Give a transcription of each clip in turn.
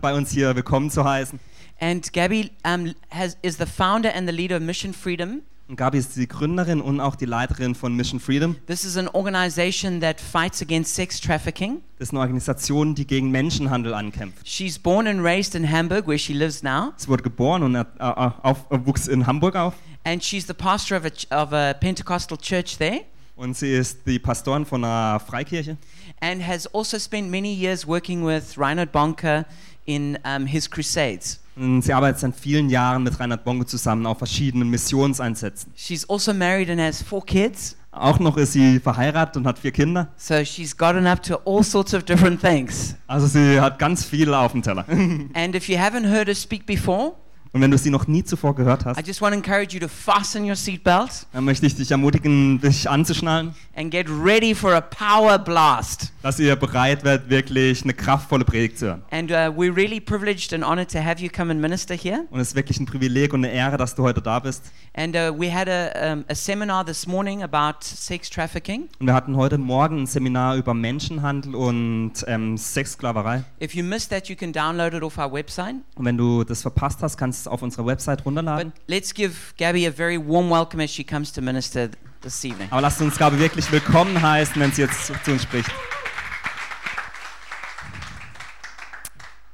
bei uns hier willkommen zu heißen. And Gabby um, has, is the founder and the leader of Mission Freedom. Und Gabi ist die Gründerin und auch die Leiterin von Mission Freedom. This is an organization that fights against sex trafficking. Das ist eine Organisation, die gegen Menschenhandel ankämpft. She's born and raised in Hamburg, where she lives now, Sie wurde geboren und äh, auf, äh, wuchs in Hamburg auf. and she's the pastor of a, of a Pentecostal church there, Und sie ist die Pastorin von einer Freikirche. and has also spent many years working with Reinhard Bonke in um, his crusades. Sie arbeitet seit vielen Jahren mit Reinhard Bonke zusammen auf verschiedenen Missionseinsätzen. She's also married and has four kids, Auch noch ist sie verheiratet und hat vier Kinder. so she's gotten up to all sorts of different things. Also sie hat ganz viel auf dem Teller. And if you haven't heard her speak before, Und wenn du sie noch nie zuvor gehört I hast, just want to encourage you to fasten your seatbelt dann möchte ich dich ermutigen, dich anzuschnallen, and get ready for a power blast. dass ihr bereit werdet, wirklich eine kraftvolle Predigt zu hören. And uh, we're really privileged and honored to have you come and minister here. Und es ist wirklich ein Privileg und eine Ehre, dass du heute da bist. And uh, we had a, um, a seminar this morning about sex trafficking. Und wir hatten heute Morgen ein Seminar über Menschenhandel und ähm, Sexsklaverei. If you missed that, you can download it off our website. Und wenn du das verpasst hast, kannst du es auf unserer Website But runterladen. let's give Gabby a very warm welcome as she comes to minister this evening. Aber lasst uns Gabi wirklich willkommen heißen, wenn sie jetzt zu, zu uns spricht.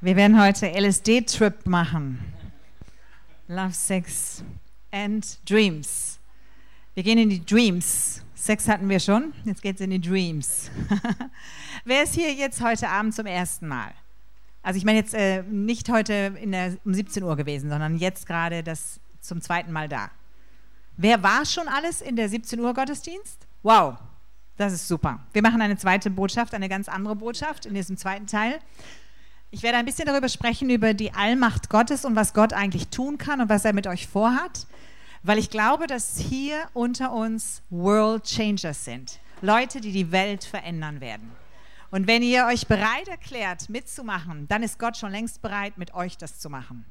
Wir werden heute LSD-Trip machen. Love, Sex and Dreams. Wir gehen in die Dreams. Sex hatten wir schon, jetzt geht's in die Dreams. Wer ist hier jetzt heute Abend zum ersten Mal? Also ich meine jetzt äh, nicht heute der, um 17 Uhr gewesen, sondern jetzt gerade das zum zweiten Mal da. Wer war schon alles in der 17 Uhr Gottesdienst? Wow, das ist super. Wir machen eine zweite Botschaft, eine ganz andere Botschaft in diesem zweiten Teil. Ich werde ein bisschen darüber sprechen, über die Allmacht Gottes und was Gott eigentlich tun kann und was er mit euch vorhat, weil ich glaube, dass hier unter uns World Changers sind. Leute, die die Welt verändern werden. Und wenn ihr euch bereit erklärt, mitzumachen, dann ist Gott schon längst bereit, mit euch das zu machen.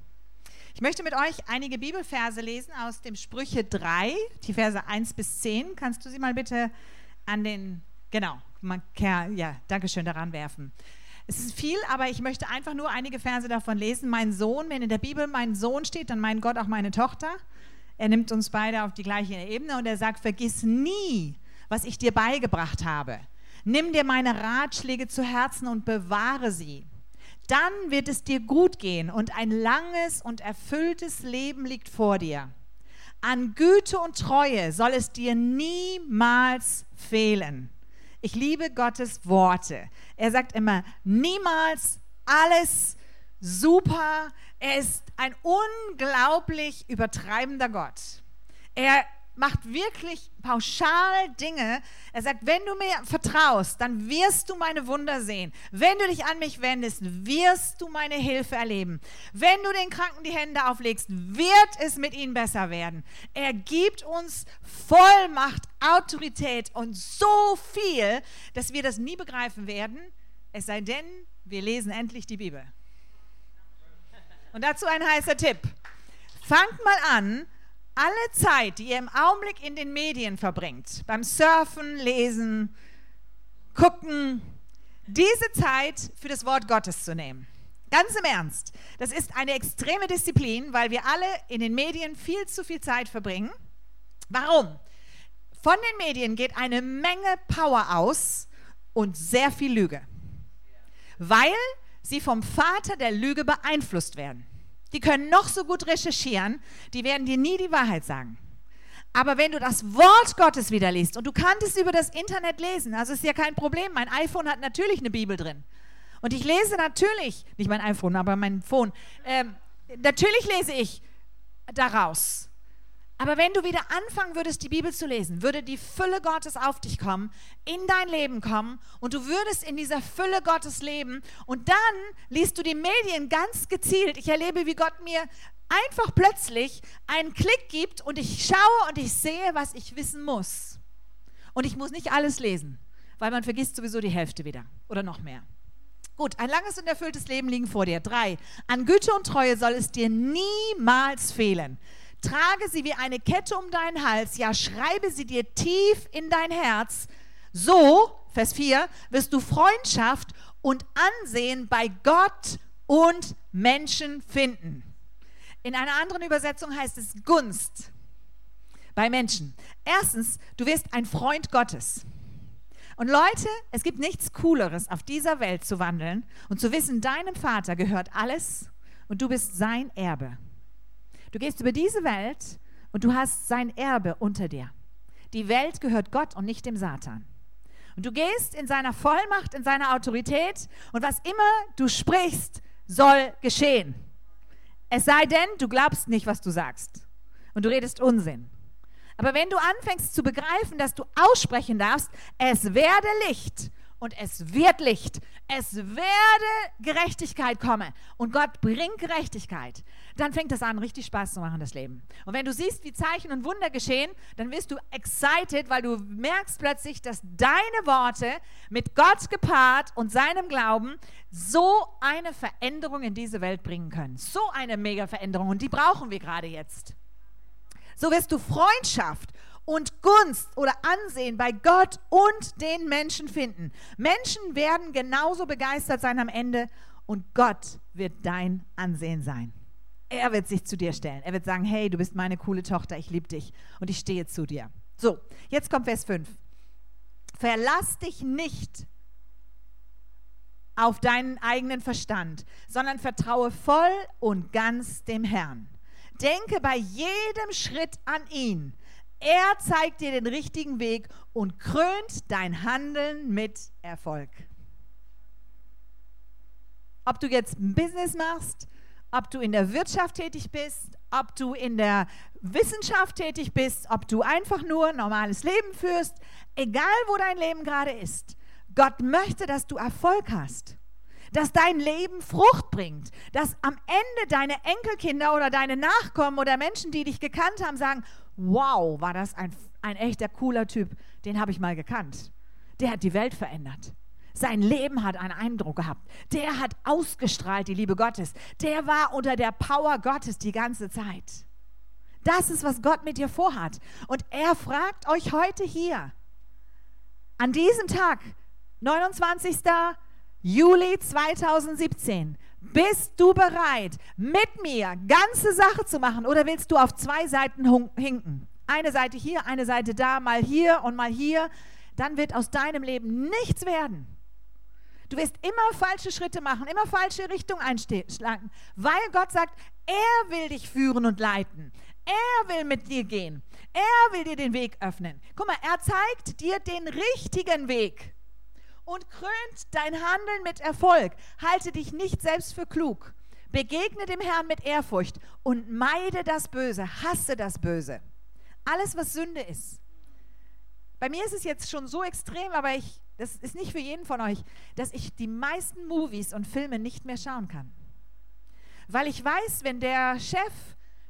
Ich möchte mit euch einige Bibelverse lesen aus dem Sprüche 3, die Verse 1 bis 10. Kannst du sie mal bitte an den, genau, man ja, danke schön, daran werfen. Es ist viel, aber ich möchte einfach nur einige Verse davon lesen. Mein Sohn, wenn in der Bibel mein Sohn steht, dann meint Gott auch meine Tochter. Er nimmt uns beide auf die gleiche Ebene und er sagt, vergiss nie, was ich dir beigebracht habe. Nimm dir meine Ratschläge zu Herzen und bewahre sie. Dann wird es dir gut gehen und ein langes und erfülltes Leben liegt vor dir. An Güte und Treue soll es dir niemals fehlen. Ich liebe Gottes Worte. Er sagt immer, niemals alles super. Er ist ein unglaublich übertreibender Gott. Er macht wirklich pauschal Dinge. Er sagt, wenn du mir vertraust, dann wirst du meine Wunder sehen. Wenn du dich an mich wendest, wirst du meine Hilfe erleben. Wenn du den Kranken die Hände auflegst, wird es mit ihnen besser werden. Er gibt uns Vollmacht, Autorität und so viel, dass wir das nie begreifen werden, es sei denn, wir lesen endlich die Bibel. Und dazu ein heißer Tipp. Fangt mal an, alle Zeit, die ihr im Augenblick in den Medien verbringt, beim Surfen, Lesen, Gucken, diese Zeit für das Wort Gottes zu nehmen. Ganz im Ernst. Das ist eine extreme Disziplin, weil wir alle in den Medien viel zu viel Zeit verbringen. Warum? Von den Medien geht eine Menge Power aus und sehr viel Lüge. Weil sie vom Vater der Lüge beeinflusst werden. Die können noch so gut recherchieren, die werden dir nie die Wahrheit sagen. Aber wenn du das Wort Gottes wieder liest und du kannst es über das Internet lesen, also ist ja kein Problem. Mein iPhone hat natürlich eine Bibel drin. Und ich lese natürlich, nicht mein iPhone, aber mein Phone, ähm, natürlich lese ich daraus. Aber wenn du wieder anfangen würdest, die Bibel zu lesen, würde die Fülle Gottes auf dich kommen, in dein Leben kommen und du würdest in dieser Fülle Gottes leben und dann liest du die Medien ganz gezielt. Ich erlebe, wie Gott mir einfach plötzlich einen Klick gibt und ich schaue und ich sehe, was ich wissen muss. Und ich muss nicht alles lesen, weil man vergisst sowieso die Hälfte wieder oder noch mehr. Gut, ein langes und erfülltes Leben liegen vor dir. Drei, an Güte und Treue soll es dir niemals fehlen. Trage sie wie eine Kette um deinen Hals, ja, schreibe sie dir tief in dein Herz. So, Vers 4, wirst du Freundschaft und Ansehen bei Gott und Menschen finden. In einer anderen Übersetzung heißt es Gunst bei Menschen. Erstens, du wirst ein Freund Gottes. Und Leute, es gibt nichts Cooleres, auf dieser Welt zu wandeln und zu wissen, deinem Vater gehört alles und du bist sein Erbe. Du gehst über diese Welt und du hast sein Erbe unter dir. Die Welt gehört Gott und nicht dem Satan. Und du gehst in seiner Vollmacht, in seiner Autorität und was immer du sprichst, soll geschehen. Es sei denn, du glaubst nicht, was du sagst und du redest Unsinn. Aber wenn du anfängst zu begreifen, dass du aussprechen darfst, es werde Licht und es wird Licht, es werde Gerechtigkeit kommen und Gott bringt Gerechtigkeit, dann fängt das an, richtig Spaß zu machen, das Leben. Und wenn du siehst, wie Zeichen und Wunder geschehen, dann wirst du excited, weil du merkst plötzlich, dass deine Worte mit Gott gepaart und seinem Glauben so eine Veränderung in diese Welt bringen können. So eine mega Veränderung und die brauchen wir gerade jetzt. So wirst du Freundschaft und Gunst oder Ansehen bei Gott und den Menschen finden. Menschen werden genauso begeistert sein am Ende und Gott wird dein Ansehen sein. Er wird sich zu dir stellen. Er wird sagen, hey, du bist meine coole Tochter, ich liebe dich und ich stehe zu dir. So, jetzt kommt Vers 5. Verlass dich nicht auf deinen eigenen Verstand, sondern vertraue voll und ganz dem Herrn. Denke bei jedem Schritt an ihn. Er zeigt dir den richtigen Weg und krönt dein Handeln mit Erfolg. Ob du jetzt ein Business machst, ob du in der Wirtschaft tätig bist, ob du in der Wissenschaft tätig bist, ob du einfach nur ein normales Leben führst, egal wo dein Leben gerade ist. Gott möchte, dass du Erfolg hast dass dein Leben Frucht bringt, dass am Ende deine Enkelkinder oder deine Nachkommen oder Menschen, die dich gekannt haben, sagen, wow, war das ein, ein echter cooler Typ, den habe ich mal gekannt. Der hat die Welt verändert. Sein Leben hat einen Eindruck gehabt. Der hat ausgestrahlt die Liebe Gottes. Der war unter der Power Gottes die ganze Zeit. Das ist, was Gott mit dir vorhat. Und er fragt euch heute hier, an diesem Tag, 29. Juli 2017. Bist du bereit, mit mir ganze Sache zu machen oder willst du auf zwei Seiten hinken? Eine Seite hier, eine Seite da, mal hier und mal hier. Dann wird aus deinem Leben nichts werden. Du wirst immer falsche Schritte machen, immer falsche Richtung einschlagen, weil Gott sagt, er will dich führen und leiten. Er will mit dir gehen. Er will dir den Weg öffnen. Guck mal, er zeigt dir den richtigen Weg und krönt dein Handeln mit Erfolg. Halte dich nicht selbst für klug. Begegne dem Herrn mit Ehrfurcht und meide das Böse, hasse das Böse. Alles, was Sünde ist. Bei mir ist es jetzt schon so extrem, aber ich, das ist nicht für jeden von euch, dass ich die meisten Movies und Filme nicht mehr schauen kann. Weil ich weiß, wenn der Chef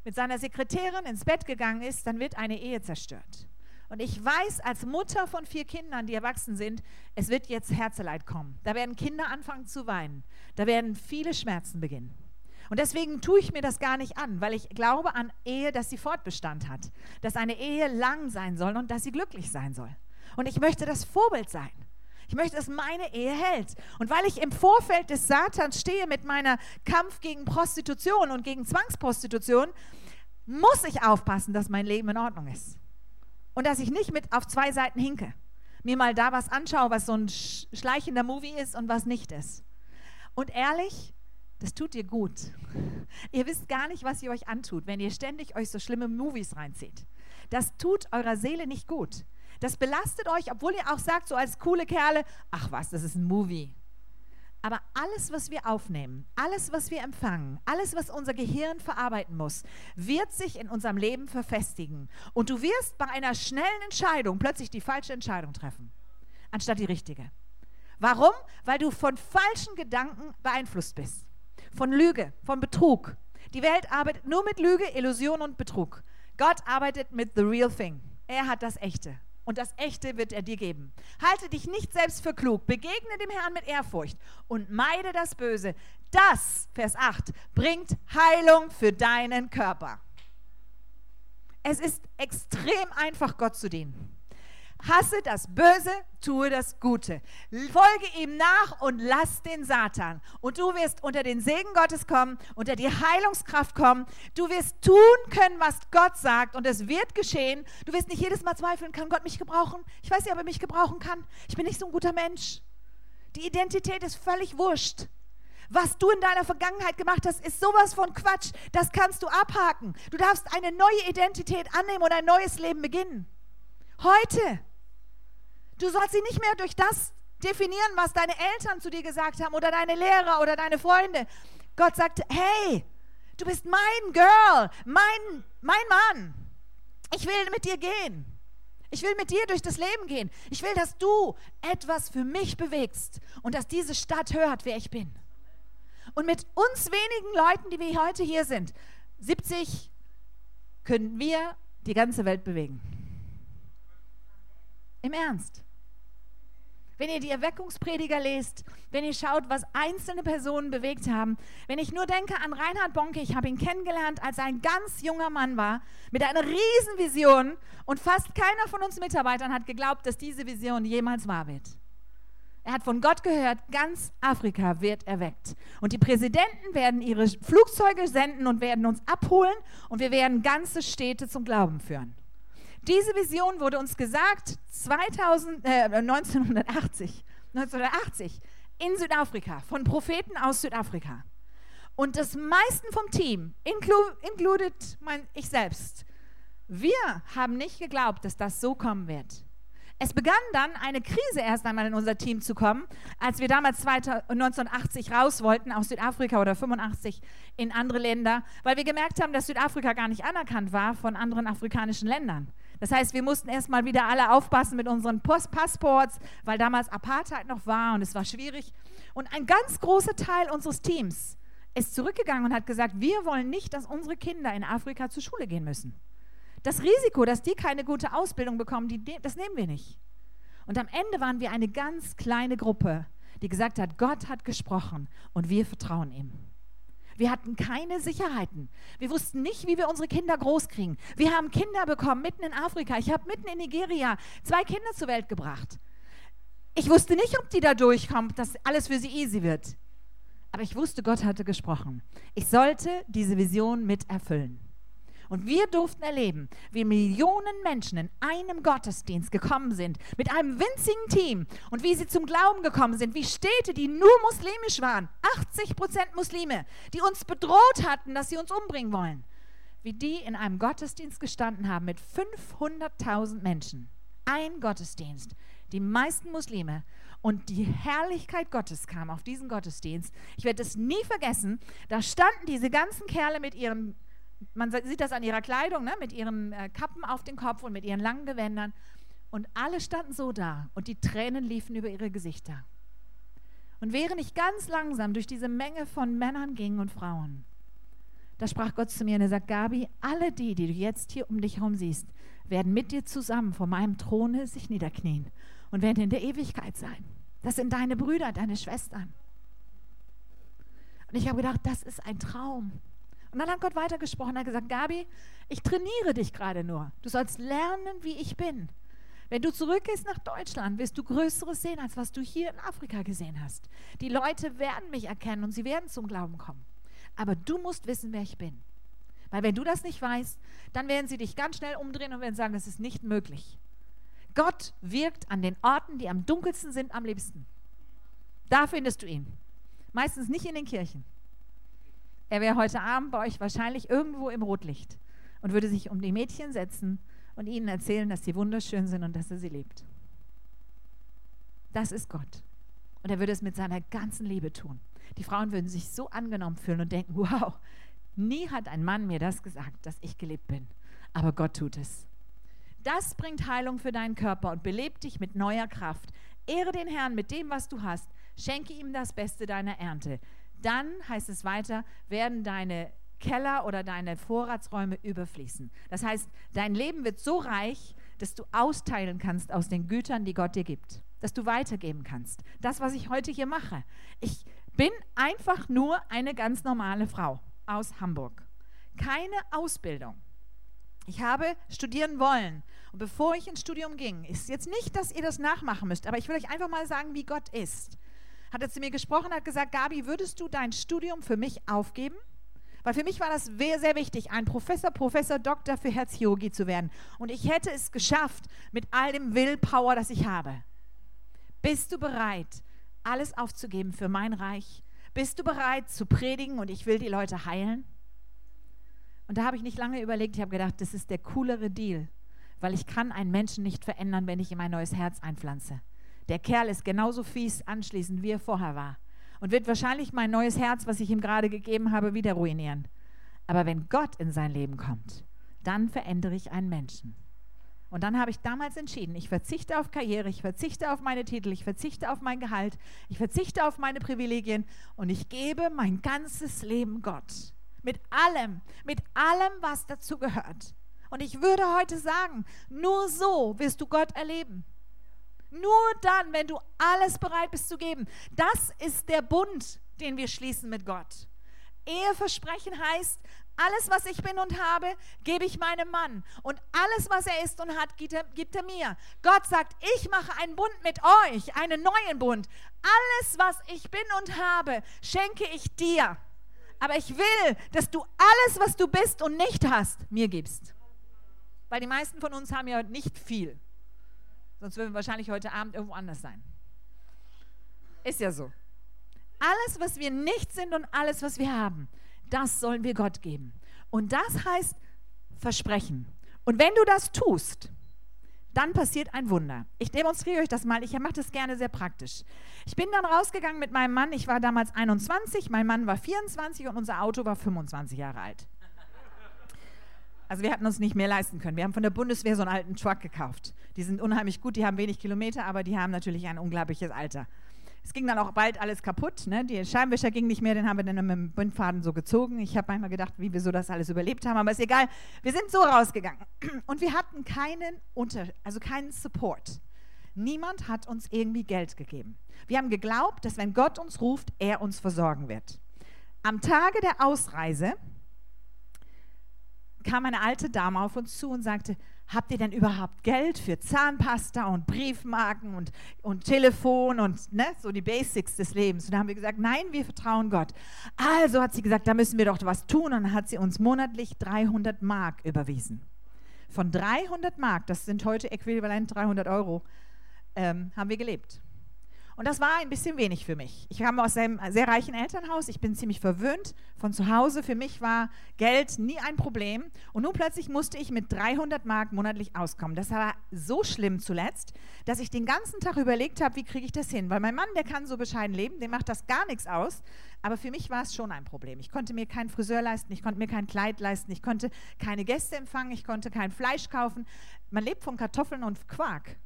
mit seiner Sekretärin ins Bett gegangen ist, dann wird eine Ehe zerstört. Und ich weiß als Mutter von vier Kindern, die erwachsen sind, es wird jetzt Herzeleid kommen. Da werden Kinder anfangen zu weinen. Da werden viele Schmerzen beginnen. Und deswegen tue ich mir das gar nicht an, weil ich glaube an Ehe, dass sie Fortbestand hat, dass eine Ehe lang sein soll und dass sie glücklich sein soll. Und ich möchte das Vorbild sein. Ich möchte, dass meine Ehe hält. Und weil ich im Vorfeld des Satans stehe mit meiner Kampf gegen Prostitution und gegen Zwangsprostitution, muss ich aufpassen, dass mein Leben in Ordnung ist und dass ich nicht mit auf zwei Seiten hinke. Mir mal da was anschaue, was so ein schleichender Movie ist und was nicht ist. Und ehrlich, das tut dir gut. Ihr wisst gar nicht, was ihr euch antut, wenn ihr ständig euch so schlimme Movies reinzieht. Das tut eurer Seele nicht gut. Das belastet euch, obwohl ihr auch sagt, so als coole Kerle, ach was, das ist ein Movie. Aber alles, was wir aufnehmen, alles, was wir empfangen, alles, was unser Gehirn verarbeiten muss, wird sich in unserem Leben verfestigen. Und du wirst bei einer schnellen Entscheidung plötzlich die falsche Entscheidung treffen, anstatt die richtige. Warum? Weil du von falschen Gedanken beeinflusst bist. Von Lüge, von Betrug. Die Welt arbeitet nur mit Lüge, Illusion und Betrug. Gott arbeitet mit the real thing. Er hat das Echte und das Echte wird er dir geben. Halte dich nicht selbst für klug, begegne dem Herrn mit Ehrfurcht und meide das Böse. Das, Vers 8, bringt Heilung für deinen Körper. Es ist extrem einfach, Gott zu dienen. Hasse das Böse, tue das Gute. Folge ihm nach und lass den Satan. Und du wirst unter den Segen Gottes kommen, unter die Heilungskraft kommen. Du wirst tun können, was Gott sagt und es wird geschehen. Du wirst nicht jedes Mal zweifeln, kann Gott mich gebrauchen? Ich weiß nicht, ob er mich gebrauchen kann. Ich bin nicht so ein guter Mensch. Die Identität ist völlig wurscht. Was du in deiner Vergangenheit gemacht hast, ist sowas von Quatsch. Das kannst du abhaken. Du darfst eine neue Identität annehmen und ein neues Leben beginnen. Heute. Du sollst sie nicht mehr durch das definieren, was deine Eltern zu dir gesagt haben oder deine Lehrer oder deine Freunde. Gott sagt, hey, du bist mein Girl, mein, mein Mann. Ich will mit dir gehen. Ich will mit dir durch das Leben gehen. Ich will, dass du etwas für mich bewegst und dass diese Stadt hört, wer ich bin. Und mit uns wenigen Leuten, die wir heute hier sind, 70, können wir die ganze Welt bewegen. Im Ernst. Wenn ihr die Erweckungsprediger lest, wenn ihr schaut, was einzelne Personen bewegt haben, wenn ich nur denke an Reinhard Bonke, ich habe ihn kennengelernt, als er ein ganz junger Mann war, mit einer riesen Vision und fast keiner von uns Mitarbeitern hat geglaubt, dass diese Vision jemals wahr wird. Er hat von Gott gehört, ganz Afrika wird erweckt. Und die Präsidenten werden ihre Flugzeuge senden und werden uns abholen und wir werden ganze Städte zum Glauben führen. Diese Vision wurde uns gesagt 2000, äh, 1980, 1980 in Südafrika, von Propheten aus Südafrika. Und das meisten vom Team, inclu included mein, ich selbst, wir haben nicht geglaubt, dass das so kommen wird. Es begann dann eine Krise erst einmal in unser Team zu kommen, als wir damals 1980 raus wollten aus Südafrika oder 85 in andere Länder, weil wir gemerkt haben, dass Südafrika gar nicht anerkannt war von anderen afrikanischen Ländern. Das heißt, wir mussten erstmal wieder alle aufpassen mit unseren Post Passports, weil damals Apartheid noch war und es war schwierig. Und ein ganz großer Teil unseres Teams ist zurückgegangen und hat gesagt, wir wollen nicht, dass unsere Kinder in Afrika zur Schule gehen müssen. Das Risiko, dass die keine gute Ausbildung bekommen, die, das nehmen wir nicht. Und am Ende waren wir eine ganz kleine Gruppe, die gesagt hat, Gott hat gesprochen und wir vertrauen ihm. Wir hatten keine Sicherheiten. Wir wussten nicht, wie wir unsere Kinder großkriegen. Wir haben Kinder bekommen mitten in Afrika. Ich habe mitten in Nigeria zwei Kinder zur Welt gebracht. Ich wusste nicht, ob die da durchkommen, dass alles für sie easy wird. Aber ich wusste, Gott hatte gesprochen. Ich sollte diese Vision mit erfüllen. Und wir durften erleben, wie Millionen Menschen in einem Gottesdienst gekommen sind, mit einem winzigen Team und wie sie zum Glauben gekommen sind, wie Städte, die nur muslimisch waren, 80 Prozent Muslime, die uns bedroht hatten, dass sie uns umbringen wollen, wie die in einem Gottesdienst gestanden haben mit 500.000 Menschen. Ein Gottesdienst, die meisten Muslime und die Herrlichkeit Gottes kam auf diesen Gottesdienst. Ich werde es nie vergessen. Da standen diese ganzen Kerle mit ihren man sieht das an ihrer Kleidung, ne, mit ihren äh, Kappen auf dem Kopf und mit ihren langen Gewändern. Und alle standen so da und die Tränen liefen über ihre Gesichter. Und während ich ganz langsam durch diese Menge von Männern ging und Frauen, da sprach Gott zu mir und er sagt, Gabi, alle die, die du jetzt hier um dich herum siehst, werden mit dir zusammen vor meinem Throne sich niederknien und werden in der Ewigkeit sein. Das sind deine Brüder, deine Schwestern. Und ich habe gedacht, das ist ein Traum. Und dann hat Gott weitergesprochen, er hat gesagt, Gabi, ich trainiere dich gerade nur. Du sollst lernen, wie ich bin. Wenn du zurückgehst nach Deutschland, wirst du Größeres sehen, als was du hier in Afrika gesehen hast. Die Leute werden mich erkennen und sie werden zum Glauben kommen. Aber du musst wissen, wer ich bin. Weil wenn du das nicht weißt, dann werden sie dich ganz schnell umdrehen und werden sagen, das ist nicht möglich. Gott wirkt an den Orten, die am dunkelsten sind, am liebsten. Da findest du ihn. Meistens nicht in den Kirchen. Er wäre heute Abend bei euch wahrscheinlich irgendwo im Rotlicht und würde sich um die Mädchen setzen und ihnen erzählen, dass sie wunderschön sind und dass er sie liebt. Das ist Gott. Und er würde es mit seiner ganzen Liebe tun. Die Frauen würden sich so angenommen fühlen und denken, wow, nie hat ein Mann mir das gesagt, dass ich geliebt bin. Aber Gott tut es. Das bringt Heilung für deinen Körper und belebt dich mit neuer Kraft. Ehre den Herrn mit dem, was du hast. Schenke ihm das Beste deiner Ernte dann heißt es weiter, werden deine Keller oder deine Vorratsräume überfließen. Das heißt, dein Leben wird so reich, dass du austeilen kannst aus den Gütern, die Gott dir gibt. Dass du weitergeben kannst. Das, was ich heute hier mache. Ich bin einfach nur eine ganz normale Frau aus Hamburg. Keine Ausbildung. Ich habe studieren wollen. Und bevor ich ins Studium ging, ist jetzt nicht, dass ihr das nachmachen müsst, aber ich will euch einfach mal sagen, wie Gott ist. Hat er zu mir gesprochen, hat gesagt, Gabi, würdest du dein Studium für mich aufgeben? Weil für mich war das sehr, sehr wichtig, ein Professor, Professor, Doktor für Herzchirurgie zu werden. Und ich hätte es geschafft mit all dem Willpower, das ich habe. Bist du bereit, alles aufzugeben für mein Reich? Bist du bereit zu predigen und ich will die Leute heilen? Und da habe ich nicht lange überlegt, ich habe gedacht, das ist der coolere Deal, weil ich kann einen Menschen nicht verändern, wenn ich ihm ein neues Herz einpflanze. Der Kerl ist genauso fies anschließend, wie er vorher war und wird wahrscheinlich mein neues Herz, was ich ihm gerade gegeben habe, wieder ruinieren. Aber wenn Gott in sein Leben kommt, dann verändere ich einen Menschen. Und dann habe ich damals entschieden, ich verzichte auf Karriere, ich verzichte auf meine Titel, ich verzichte auf mein Gehalt, ich verzichte auf meine Privilegien und ich gebe mein ganzes Leben Gott. Mit allem, mit allem, was dazu gehört. Und ich würde heute sagen, nur so wirst du Gott erleben. Nur dann, wenn du alles bereit bist zu geben. Das ist der Bund, den wir schließen mit Gott. Eheversprechen heißt, alles, was ich bin und habe, gebe ich meinem Mann. Und alles, was er ist und hat, gibt er, gibt er, mir. Gott sagt, ich mache einen Bund mit euch, einen neuen Bund. Alles, was ich bin und habe, schenke ich dir. Aber ich will, dass du alles, was du bist und nicht hast, mir gibst. Weil die meisten von uns haben ja nicht viel. Sonst würden wir wahrscheinlich heute Abend irgendwo anders sein. Ist ja so. Alles, was wir nicht sind und alles, was wir haben, das sollen wir Gott geben. Und das heißt Versprechen. Und wenn du das tust, dann passiert ein Wunder. Ich demonstriere euch das mal. Ich mache das gerne sehr praktisch. Ich bin dann rausgegangen mit meinem Mann. Ich war damals 21, mein Mann war 24 und unser Auto war 25 Jahre alt. Also wir hatten uns nicht mehr leisten können. Wir haben von der Bundeswehr so einen alten Truck gekauft. Die sind unheimlich gut, die haben wenig Kilometer, aber die haben natürlich ein unglaubliches Alter. Es ging dann auch bald alles kaputt. Ne? Die Scheinwischer ging nicht mehr, den haben wir dann mit dem Bindfaden so gezogen. Ich habe manchmal gedacht, wie wir so das alles überlebt haben, aber ist egal. Wir sind so rausgegangen und wir hatten keinen Unter, also keinen Support. Niemand hat uns irgendwie Geld gegeben. Wir haben geglaubt, dass wenn Gott uns ruft, er uns versorgen wird. Am Tage der Ausreise kam eine alte Dame auf uns zu und sagte, habt ihr denn überhaupt Geld für Zahnpasta und Briefmarken und, und Telefon und ne, so die Basics des Lebens? Und da haben wir gesagt, nein, wir vertrauen Gott. Also hat sie gesagt, da müssen wir doch was tun. Und dann hat sie uns monatlich 300 Mark überwiesen. Von 300 Mark, das sind heute äquivalent 300 Euro, ähm, haben wir gelebt. Und das war ein bisschen wenig für mich. Ich kam aus einem sehr reichen Elternhaus. Ich bin ziemlich verwöhnt von zu Hause. Für mich war Geld nie ein Problem. Und nun plötzlich musste ich mit 300 Mark monatlich auskommen. Das war so schlimm zuletzt, dass ich den ganzen Tag überlegt habe, wie kriege ich das hin? Weil mein Mann, der kann so bescheiden leben, dem macht das gar nichts aus. Aber für mich war es schon ein Problem. Ich konnte mir keinen Friseur leisten, ich konnte mir kein Kleid leisten, ich konnte keine Gäste empfangen, ich konnte kein Fleisch kaufen. Man lebt von Kartoffeln und Quark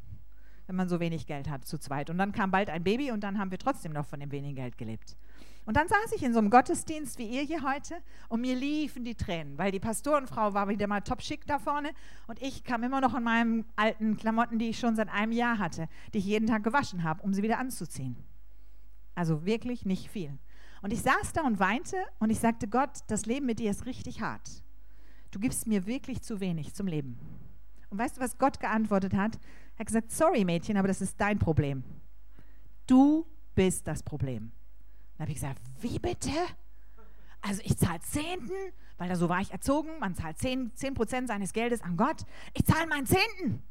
wenn man so wenig Geld hat zu zweit. Und dann kam bald ein Baby und dann haben wir trotzdem noch von dem wenigen Geld gelebt. Und dann saß ich in so einem Gottesdienst wie ihr hier heute und mir liefen die Tränen, weil die Pastorenfrau war wieder mal top schick da vorne und ich kam immer noch in meinen alten Klamotten, die ich schon seit einem Jahr hatte, die ich jeden Tag gewaschen habe, um sie wieder anzuziehen. Also wirklich nicht viel. Und ich saß da und weinte und ich sagte, Gott, das Leben mit dir ist richtig hart. Du gibst mir wirklich zu wenig zum Leben. Und weißt du, was Gott geantwortet hat? Er hat gesagt, sorry Mädchen, aber das ist dein Problem. Du bist das Problem. Dann habe ich gesagt, wie bitte? Also ich zahle Zehnten, weil da so war ich erzogen, man zahlt Zehn, Zehn Prozent seines Geldes an Gott. Ich zahle meinen Zehnten.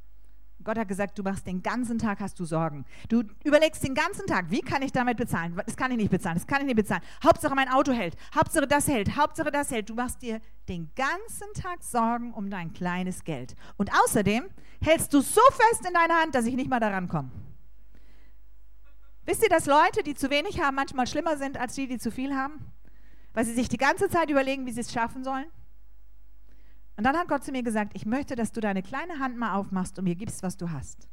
Gott hat gesagt, du machst den ganzen Tag, hast du Sorgen. Du überlegst den ganzen Tag, wie kann ich damit bezahlen? Das kann ich nicht bezahlen, das kann ich nicht bezahlen. Hauptsache mein Auto hält, Hauptsache das hält, Hauptsache das hält. Du machst dir den ganzen Tag Sorgen um dein kleines Geld. Und außerdem hältst du so fest in deiner Hand, dass ich nicht mal daran komme. Wisst ihr, dass Leute, die zu wenig haben, manchmal schlimmer sind als die, die zu viel haben? Weil sie sich die ganze Zeit überlegen, wie sie es schaffen sollen? Und dann hat Gott zu mir gesagt, ich möchte, dass du deine kleine Hand mal aufmachst und mir gibst, was du hast,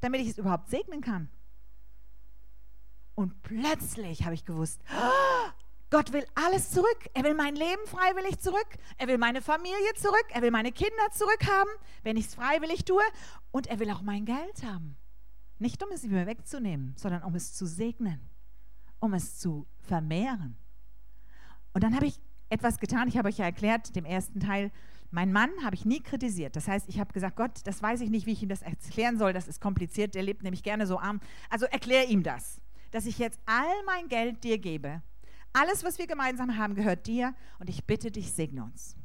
damit ich es überhaupt segnen kann. Und plötzlich habe ich gewusst, oh, Gott will alles zurück. Er will mein Leben freiwillig zurück. Er will meine Familie zurück. Er will meine Kinder zurückhaben, wenn ich es freiwillig tue. Und er will auch mein Geld haben. Nicht um es mir wegzunehmen, sondern um es zu segnen, um es zu vermehren. Und dann habe ich etwas getan. Ich habe euch ja erklärt, dem ersten Teil, mein Mann habe ich nie kritisiert. Das heißt, ich habe gesagt, Gott, das weiß ich nicht, wie ich ihm das erklären soll. Das ist kompliziert. Der lebt nämlich gerne so arm. Also erklär ihm das, dass ich jetzt all mein Geld dir gebe. Alles, was wir gemeinsam haben, gehört dir und ich bitte dich, segne uns.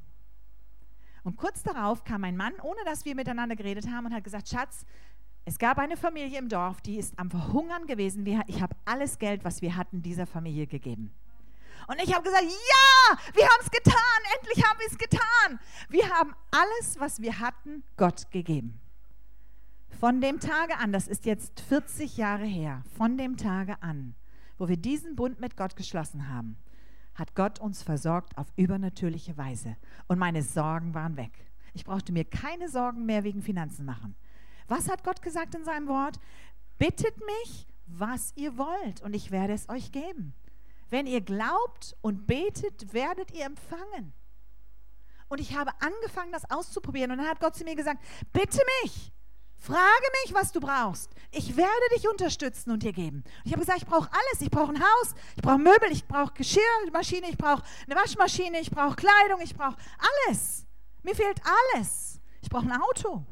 Und kurz darauf kam mein Mann, ohne dass wir miteinander geredet haben, und hat gesagt, Schatz, es gab eine Familie im Dorf, die ist am Verhungern gewesen. Ich habe alles Geld, was wir hatten, dieser Familie gegeben. Und ich habe gesagt, ja, wir haben es getan, endlich haben wir es getan. Wir haben alles, was wir hatten, Gott gegeben. Von dem Tage an, das ist jetzt 40 Jahre her, von dem Tage an, wo wir diesen Bund mit Gott geschlossen haben, hat Gott uns versorgt auf übernatürliche Weise. Und meine Sorgen waren weg. Ich brauchte mir keine Sorgen mehr wegen Finanzen machen. Was hat Gott gesagt in seinem Wort? Bittet mich, was ihr wollt, und ich werde es euch geben. Wenn ihr glaubt und betet, werdet ihr empfangen. Und ich habe angefangen, das auszuprobieren. Und dann hat Gott zu mir gesagt, bitte mich, frage mich, was du brauchst. Ich werde dich unterstützen und dir geben. Und ich habe gesagt, ich brauche alles. Ich brauche ein Haus, ich brauche Möbel, ich brauche Geschirrmaschine, ich brauche eine Waschmaschine, ich brauche Kleidung, ich brauche alles. Mir fehlt alles. Ich brauche ein Auto.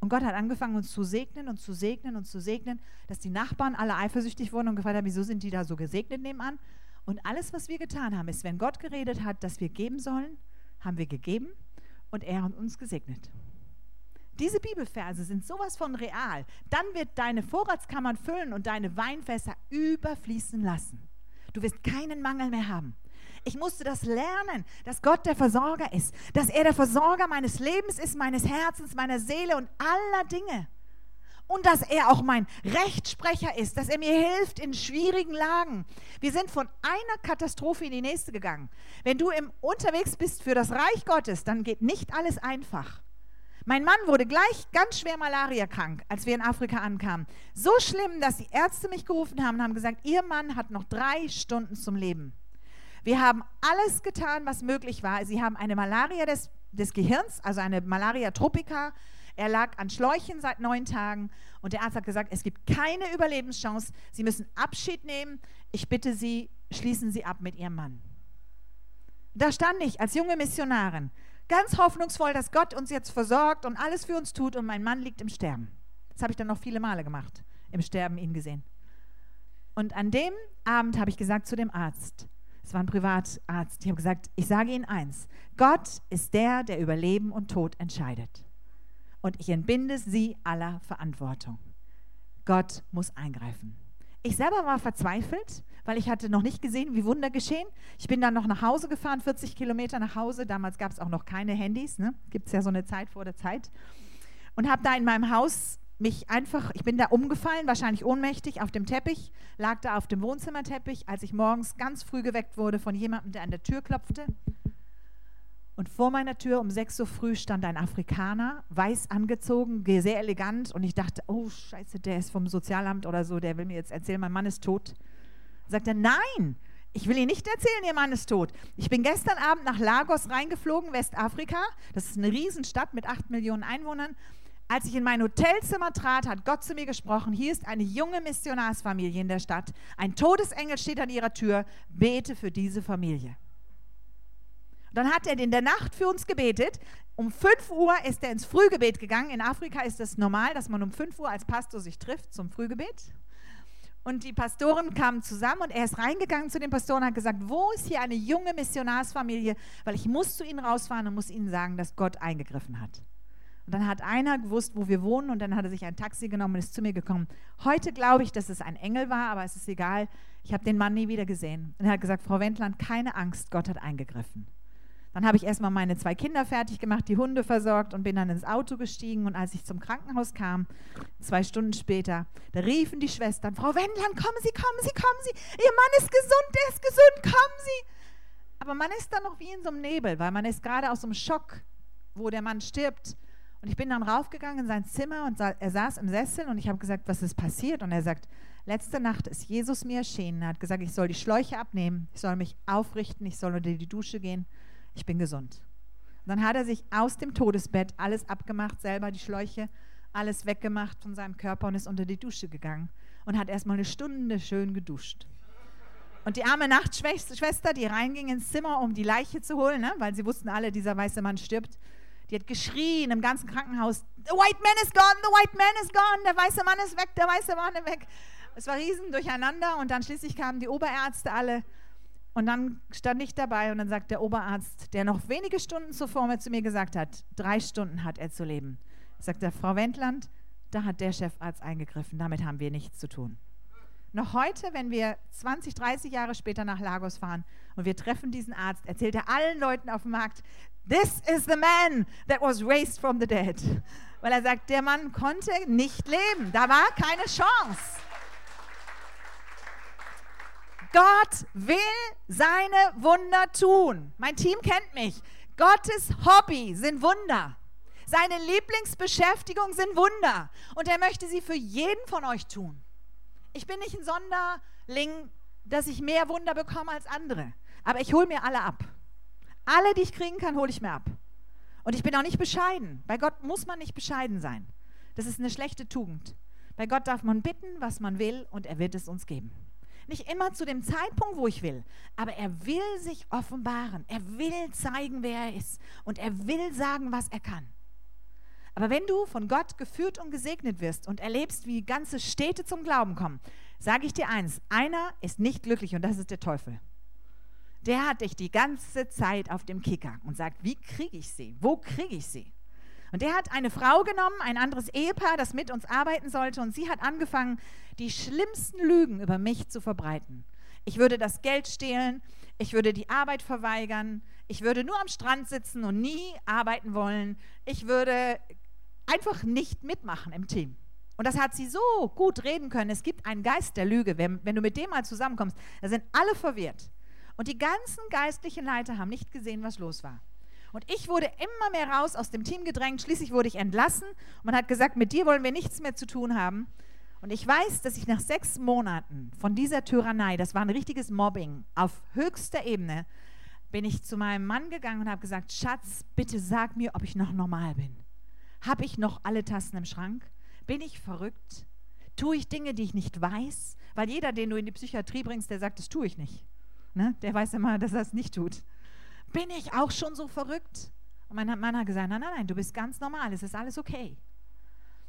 Und Gott hat angefangen, uns zu segnen und zu segnen und zu segnen, dass die Nachbarn alle eifersüchtig wurden und gefragt haben, wieso sind die da so gesegnet nebenan? Und alles, was wir getan haben, ist, wenn Gott geredet hat, dass wir geben sollen, haben wir gegeben und er hat uns gesegnet. Diese Bibelverse sind sowas von real. Dann wird deine Vorratskammern füllen und deine Weinfässer überfließen lassen. Du wirst keinen Mangel mehr haben. Ich musste das lernen, dass Gott der Versorger ist, dass er der Versorger meines Lebens ist, meines Herzens, meiner Seele und aller Dinge. Und dass er auch mein Rechtsprecher ist, dass er mir hilft in schwierigen Lagen. Wir sind von einer Katastrophe in die nächste gegangen. Wenn du im unterwegs bist für das Reich Gottes, dann geht nicht alles einfach. Mein Mann wurde gleich ganz schwer malariakrank, als wir in Afrika ankamen. So schlimm, dass die Ärzte mich gerufen haben und haben gesagt, ihr Mann hat noch drei Stunden zum Leben. Wir haben alles getan, was möglich war. Sie haben eine Malaria des, des Gehirns, also eine Malaria tropica. Er lag an Schläuchen seit neun Tagen und der Arzt hat gesagt, es gibt keine Überlebenschance. Sie müssen Abschied nehmen. Ich bitte Sie, schließen Sie ab mit Ihrem Mann. Da stand ich als junge Missionarin, ganz hoffnungsvoll, dass Gott uns jetzt versorgt und alles für uns tut und mein Mann liegt im Sterben. Das habe ich dann noch viele Male gemacht, im Sterben ihn gesehen. Und an dem Abend habe ich gesagt zu dem Arzt, es war ein Privatarzt. Ich habe gesagt, ich sage Ihnen eins. Gott ist der, der über Leben und Tod entscheidet. Und ich entbinde Sie aller Verantwortung. Gott muss eingreifen. Ich selber war verzweifelt, weil ich hatte noch nicht gesehen, wie Wunder geschehen. Ich bin dann noch nach Hause gefahren, 40 Kilometer nach Hause. Damals gab es auch noch keine Handys. Ne? Gibt es ja so eine Zeit vor der Zeit. Und habe da in meinem Haus mich einfach, ich bin da umgefallen, wahrscheinlich ohnmächtig auf dem Teppich, lag da auf dem Wohnzimmerteppich, als ich morgens ganz früh geweckt wurde von jemandem, der an der Tür klopfte. Und vor meiner Tür um 6 Uhr früh stand ein Afrikaner, weiß angezogen, sehr elegant. Und ich dachte, oh Scheiße, der ist vom Sozialamt oder so, der will mir jetzt erzählen, mein Mann ist tot. Sagt er, nein, ich will Ihnen nicht erzählen, Ihr Mann ist tot. Ich bin gestern Abend nach Lagos reingeflogen, Westafrika. Das ist eine Riesenstadt mit 8 Millionen Einwohnern. Als ich in mein Hotelzimmer trat, hat Gott zu mir gesprochen, hier ist eine junge Missionarsfamilie in der Stadt. Ein Todesengel steht an ihrer Tür. Bete für diese Familie. Dann hat er in der Nacht für uns gebetet. Um 5 Uhr ist er ins Frühgebet gegangen. In Afrika ist es normal, dass man um 5 Uhr als Pastor sich trifft zum Frühgebet. Und die Pastoren kamen zusammen und er ist reingegangen zu den Pastoren und hat gesagt, wo ist hier eine junge Missionarsfamilie? Weil ich muss zu ihnen rausfahren und muss ihnen sagen, dass Gott eingegriffen hat. Und dann hat einer gewusst, wo wir wohnen und dann hat er sich ein Taxi genommen und ist zu mir gekommen. Heute glaube ich, dass es ein Engel war, aber es ist egal. Ich habe den Mann nie wieder gesehen. Und er hat gesagt, Frau Wendland, keine Angst, Gott hat eingegriffen. Dann habe ich erstmal meine zwei Kinder fertig gemacht, die Hunde versorgt und bin dann ins Auto gestiegen. Und als ich zum Krankenhaus kam, zwei Stunden später, da riefen die Schwestern, Frau Wendland, kommen Sie, kommen Sie, kommen Sie. Ihr Mann ist gesund, der ist gesund, kommen Sie. Aber man ist dann noch wie in so einem Nebel, weil man ist gerade aus so einem Schock, wo der Mann stirbt. Und ich bin dann raufgegangen in sein Zimmer und er saß im Sessel und ich habe gesagt, was ist passiert? Und er sagt, letzte Nacht ist Jesus mir erschienen. Er hat gesagt, ich soll die Schläuche abnehmen, ich soll mich aufrichten, ich soll unter die Dusche gehen, ich bin gesund. Und dann hat er sich aus dem Todesbett alles abgemacht, selber die Schläuche, alles weggemacht von seinem Körper und ist unter die Dusche gegangen und hat erstmal eine Stunde schön geduscht. Und die arme Nachtschwester, die reinging ins Zimmer, um die Leiche zu holen, ne? weil sie wussten alle, dieser weiße Mann stirbt, die hat geschrien im ganzen Krankenhaus, the white man is gone, the white man is gone, der weiße Mann ist weg, der weiße Mann ist weg. Es war riesen durcheinander und dann schließlich kamen die Oberärzte alle und dann stand ich dabei und dann sagt der Oberarzt, der noch wenige Stunden zuvor mir zu mir gesagt hat, drei Stunden hat er zu leben, sagt er, Frau Wendland, da hat der Chefarzt eingegriffen, damit haben wir nichts zu tun. Noch heute, wenn wir 20, 30 Jahre später nach Lagos fahren und wir treffen diesen Arzt, erzählt er allen Leuten auf dem Markt, This is the man that was raised from the dead. Weil er sagt, der Mann konnte nicht leben. Da war keine Chance. Gott will seine Wunder tun. Mein Team kennt mich. Gottes Hobby sind Wunder. Seine Lieblingsbeschäftigung sind Wunder. Und er möchte sie für jeden von euch tun. Ich bin nicht ein Sonderling, dass ich mehr Wunder bekomme als andere. Aber ich hole mir alle ab. Alle, die ich kriegen kann, hole ich mir ab. Und ich bin auch nicht bescheiden. Bei Gott muss man nicht bescheiden sein. Das ist eine schlechte Tugend. Bei Gott darf man bitten, was man will, und er wird es uns geben. Nicht immer zu dem Zeitpunkt, wo ich will, aber er will sich offenbaren. Er will zeigen, wer er ist. Und er will sagen, was er kann. Aber wenn du von Gott geführt und gesegnet wirst und erlebst, wie ganze Städte zum Glauben kommen, sage ich dir eins, einer ist nicht glücklich und das ist der Teufel. Der hat dich die ganze Zeit auf dem Kicker und sagt, wie kriege ich sie? Wo kriege ich sie? Und der hat eine Frau genommen, ein anderes Ehepaar, das mit uns arbeiten sollte, und sie hat angefangen, die schlimmsten Lügen über mich zu verbreiten. Ich würde das Geld stehlen, ich würde die Arbeit verweigern, ich würde nur am Strand sitzen und nie arbeiten wollen, ich würde einfach nicht mitmachen im Team. Und das hat sie so gut reden können. Es gibt einen Geist der Lüge. Wenn, wenn du mit dem mal zusammenkommst, da sind alle verwirrt. Und die ganzen geistlichen Leiter haben nicht gesehen, was los war. Und ich wurde immer mehr raus aus dem Team gedrängt. Schließlich wurde ich entlassen. Man hat gesagt, mit dir wollen wir nichts mehr zu tun haben. Und ich weiß, dass ich nach sechs Monaten von dieser Tyrannei, das war ein richtiges Mobbing auf höchster Ebene, bin ich zu meinem Mann gegangen und habe gesagt, Schatz, bitte sag mir, ob ich noch normal bin. Habe ich noch alle Tassen im Schrank? Bin ich verrückt? Tue ich Dinge, die ich nicht weiß? Weil jeder, den du in die Psychiatrie bringst, der sagt, das tue ich nicht. Ne? Der weiß immer, dass er es nicht tut. Bin ich auch schon so verrückt? Und mein Mann hat gesagt, nein, nein, nein, du bist ganz normal, es ist alles okay.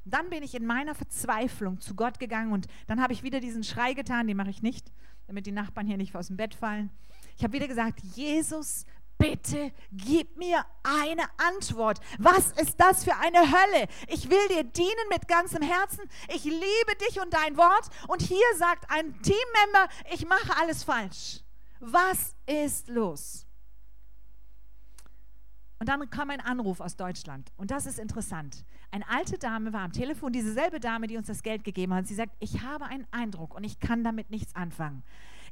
Dann bin ich in meiner Verzweiflung zu Gott gegangen und dann habe ich wieder diesen Schrei getan, den mache ich nicht, damit die Nachbarn hier nicht aus dem Bett fallen. Ich habe wieder gesagt, Jesus, Bitte gib mir eine Antwort. Was ist das für eine Hölle? Ich will dir dienen mit ganzem Herzen. Ich liebe dich und dein Wort. Und hier sagt ein Teammember, ich mache alles falsch. Was ist los? Und dann kam ein Anruf aus Deutschland. Und das ist interessant. Eine alte Dame war am Telefon, dieselbe Dame, die uns das Geld gegeben hat. Sie sagt, ich habe einen Eindruck und ich kann damit nichts anfangen.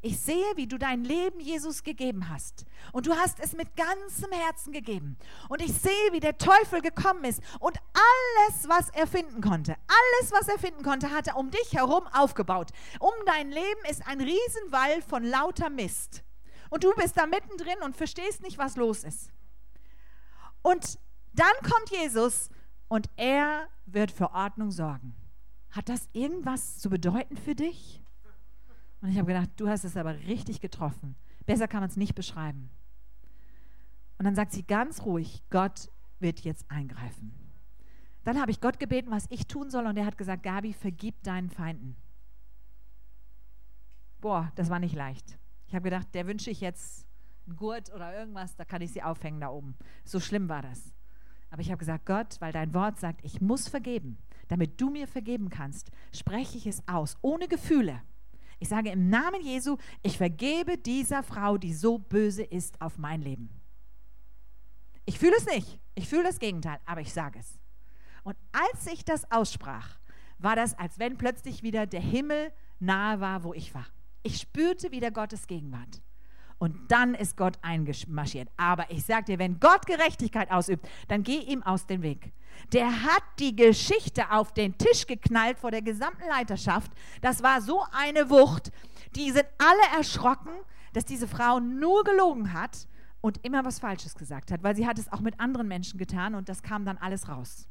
Ich sehe, wie du dein Leben Jesus gegeben hast. Und du hast es mit ganzem Herzen gegeben. Und ich sehe, wie der Teufel gekommen ist. Und alles, was er finden konnte, alles, was er finden konnte, hat er um dich herum aufgebaut. Um dein Leben ist ein Riesenwall von lauter Mist. Und du bist da mittendrin und verstehst nicht, was los ist. Und dann kommt Jesus und er wird für Ordnung sorgen. Hat das irgendwas zu bedeuten für dich? Und ich habe gedacht, du hast es aber richtig getroffen. Besser kann man es nicht beschreiben. Und dann sagt sie ganz ruhig, Gott wird jetzt eingreifen. Dann habe ich Gott gebeten, was ich tun soll, und er hat gesagt, Gabi, vergib deinen Feinden. Boah, das war nicht leicht. Ich habe gedacht, der wünsche ich jetzt einen Gurt oder irgendwas, da kann ich sie aufhängen da oben. So schlimm war das. Aber ich habe gesagt, Gott, weil dein Wort sagt, ich muss vergeben, damit du mir vergeben kannst, spreche ich es aus, ohne Gefühle. Ich sage im Namen Jesu, ich vergebe dieser Frau, die so böse ist auf mein Leben. Ich fühle es nicht, ich fühle das Gegenteil, aber ich sage es. Und als ich das aussprach, war das, als wenn plötzlich wieder der Himmel nahe war, wo ich war. Ich spürte wieder Gottes Gegenwart. Und dann ist Gott einmarschiert. Aber ich sage dir, wenn Gott Gerechtigkeit ausübt, dann geh ihm aus dem Weg. Der hat die Geschichte auf den Tisch geknallt vor der gesamten Leiterschaft. Das war so eine Wucht. Die sind alle erschrocken, dass diese Frau nur gelogen hat und immer was Falsches gesagt hat, weil sie hat es auch mit anderen Menschen getan und das kam dann alles raus.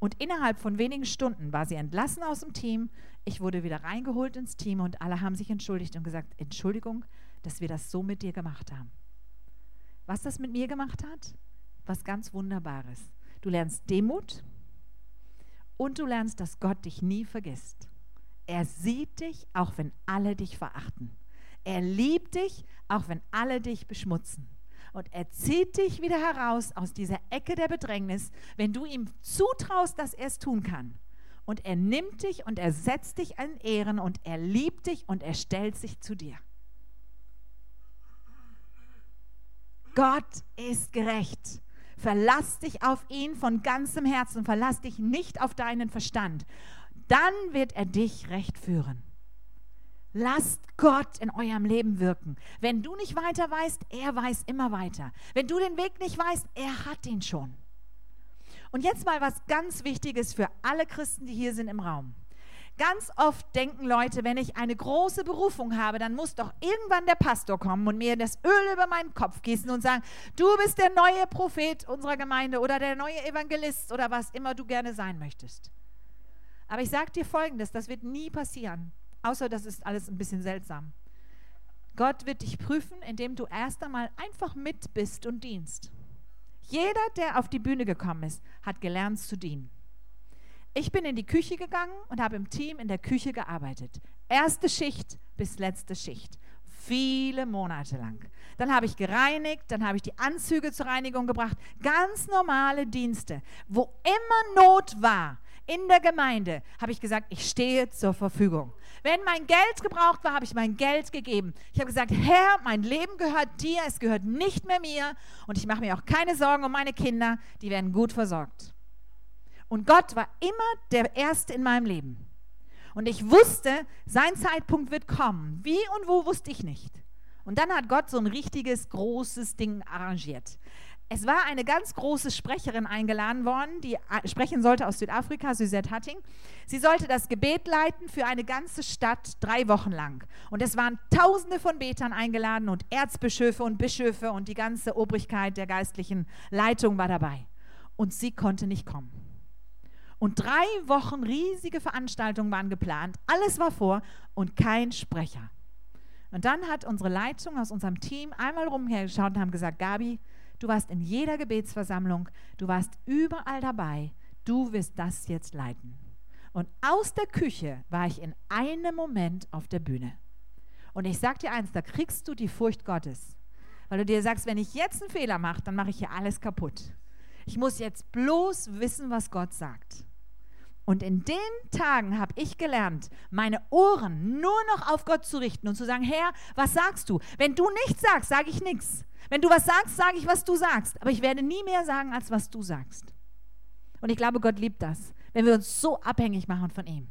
Und innerhalb von wenigen Stunden war sie entlassen aus dem Team. Ich wurde wieder reingeholt ins Team und alle haben sich entschuldigt und gesagt, Entschuldigung, dass wir das so mit dir gemacht haben. Was das mit mir gemacht hat? Was ganz Wunderbares. Du lernst Demut und du lernst, dass Gott dich nie vergisst. Er sieht dich, auch wenn alle dich verachten. Er liebt dich, auch wenn alle dich beschmutzen. Und er zieht dich wieder heraus aus dieser Ecke der Bedrängnis, wenn du ihm zutraust, dass er es tun kann. Und er nimmt dich und er setzt dich in Ehren und er liebt dich und er stellt sich zu dir. Gott ist gerecht. Verlass dich auf ihn von ganzem Herzen, verlass dich nicht auf deinen Verstand. Dann wird er dich recht führen. Lasst Gott in eurem Leben wirken. Wenn du nicht weiter weißt, er weiß immer weiter. Wenn du den Weg nicht weißt, er hat ihn schon. Und jetzt mal was ganz Wichtiges für alle Christen, die hier sind im Raum. Ganz oft denken Leute, wenn ich eine große Berufung habe, dann muss doch irgendwann der Pastor kommen und mir das Öl über meinen Kopf gießen und sagen, du bist der neue Prophet unserer Gemeinde oder der neue Evangelist oder was immer du gerne sein möchtest. Aber ich sage dir Folgendes, das wird nie passieren. Außer das ist alles ein bisschen seltsam. Gott wird dich prüfen, indem du erst einmal einfach mit bist und dienst. Jeder, der auf die Bühne gekommen ist, hat gelernt zu dienen. Ich bin in die Küche gegangen und habe im Team in der Küche gearbeitet. Erste Schicht bis letzte Schicht. Viele Monate lang. Dann habe ich gereinigt, dann habe ich die Anzüge zur Reinigung gebracht. Ganz normale Dienste. Wo immer Not war, in der Gemeinde habe ich gesagt, ich stehe zur Verfügung. Wenn mein Geld gebraucht war, habe ich mein Geld gegeben. Ich habe gesagt, Herr, mein Leben gehört dir, es gehört nicht mehr mir und ich mache mir auch keine Sorgen um meine Kinder, die werden gut versorgt. Und Gott war immer der Erste in meinem Leben. Und ich wusste, sein Zeitpunkt wird kommen. Wie und wo wusste ich nicht. Und dann hat Gott so ein richtiges, großes Ding arrangiert. Es war eine ganz große Sprecherin eingeladen worden, die sprechen sollte aus Südafrika, Suzette Hatting. Sie sollte das Gebet leiten für eine ganze Stadt drei Wochen lang. Und es waren Tausende von Betern eingeladen und Erzbischöfe und Bischöfe und die ganze Obrigkeit der geistlichen Leitung war dabei. Und sie konnte nicht kommen. Und drei Wochen riesige Veranstaltungen waren geplant. Alles war vor und kein Sprecher. Und dann hat unsere Leitung aus unserem Team einmal rumhergeschaut und haben gesagt, Gabi, du warst in jeder Gebetsversammlung, du warst überall dabei, du wirst das jetzt leiten. Und aus der Küche war ich in einem Moment auf der Bühne. Und ich sag dir eins, da kriegst du die Furcht Gottes. Weil du dir sagst, wenn ich jetzt einen Fehler mache, dann mache ich hier alles kaputt. Ich muss jetzt bloß wissen, was Gott sagt. Und in den Tagen habe ich gelernt, meine Ohren nur noch auf Gott zu richten und zu sagen, Herr, was sagst du? Wenn du nichts sagst, sage ich nichts. Wenn du was sagst, sage ich, was du sagst. Aber ich werde nie mehr sagen, als was du sagst. Und ich glaube, Gott liebt das, wenn wir uns so abhängig machen von ihm.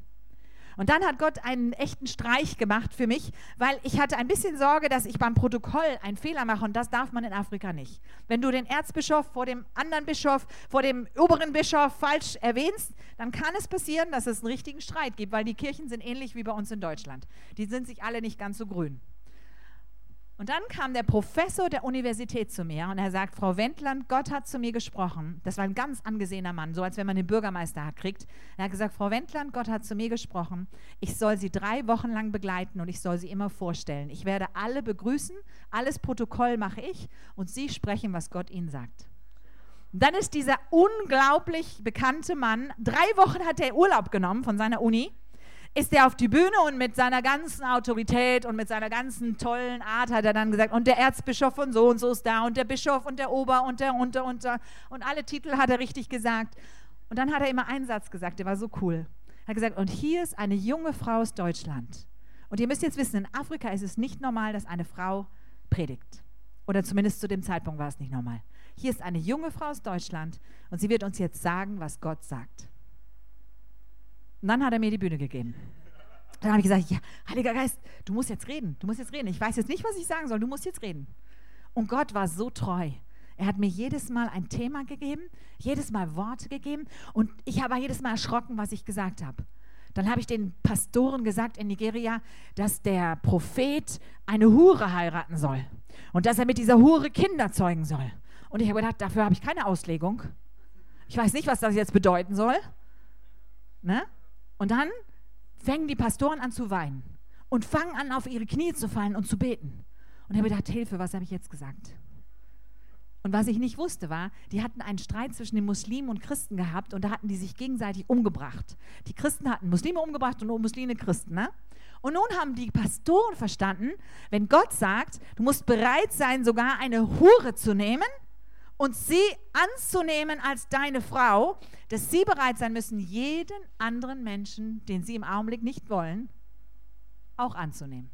Und dann hat Gott einen echten Streich gemacht für mich, weil ich hatte ein bisschen Sorge, dass ich beim Protokoll einen Fehler mache und das darf man in Afrika nicht. Wenn du den Erzbischof vor dem anderen Bischof, vor dem oberen Bischof falsch erwähnst, dann kann es passieren, dass es einen richtigen Streit gibt, weil die Kirchen sind ähnlich wie bei uns in Deutschland. Die sind sich alle nicht ganz so grün. Und dann kam der Professor der Universität zu mir und er sagt, Frau Wendland, Gott hat zu mir gesprochen. Das war ein ganz angesehener Mann, so als wenn man den Bürgermeister kriegt. Er hat gesagt, Frau Wendland, Gott hat zu mir gesprochen. Ich soll Sie drei Wochen lang begleiten und ich soll Sie immer vorstellen. Ich werde alle begrüßen, alles Protokoll mache ich und Sie sprechen, was Gott Ihnen sagt. dann ist dieser unglaublich bekannte Mann, drei Wochen hat er Urlaub genommen von seiner Uni ist er auf die Bühne und mit seiner ganzen Autorität und mit seiner ganzen tollen Art hat er dann gesagt, und der Erzbischof von so und so ist da und der Bischof und der Ober und der Unter und der und alle Titel hat er richtig gesagt. Und dann hat er immer einen Satz gesagt, der war so cool. Er hat gesagt, und hier ist eine junge Frau aus Deutschland. Und ihr müsst jetzt wissen, in Afrika ist es nicht normal, dass eine Frau predigt. Oder zumindest zu dem Zeitpunkt war es nicht normal. Hier ist eine junge Frau aus Deutschland und sie wird uns jetzt sagen, was Gott sagt. Und dann hat er mir die Bühne gegeben. Dann habe ich gesagt, ja, Heiliger Geist, du musst jetzt reden. Du musst jetzt reden. Ich weiß jetzt nicht, was ich sagen soll. Du musst jetzt reden. Und Gott war so treu. Er hat mir jedes Mal ein Thema gegeben, jedes Mal Worte gegeben und ich habe jedes Mal erschrocken, was ich gesagt habe. Dann habe ich den Pastoren gesagt in Nigeria, dass der Prophet eine Hure heiraten soll und dass er mit dieser Hure Kinder zeugen soll. Und ich habe gedacht, dafür habe ich keine Auslegung. Ich weiß nicht, was das jetzt bedeuten soll. Ne? Und dann fängen die Pastoren an zu weinen und fangen an, auf ihre Knie zu fallen und zu beten. Und ich habe gedacht, Hilfe, was habe ich jetzt gesagt? Und was ich nicht wusste war, die hatten einen Streit zwischen den Muslimen und Christen gehabt und da hatten die sich gegenseitig umgebracht. Die Christen hatten Muslime umgebracht und Muslime Christen. Ne? Und nun haben die Pastoren verstanden, wenn Gott sagt, du musst bereit sein, sogar eine Hure zu nehmen und sie anzunehmen als deine Frau, dass sie bereit sein müssen, jeden anderen Menschen, den sie im Augenblick nicht wollen, auch anzunehmen.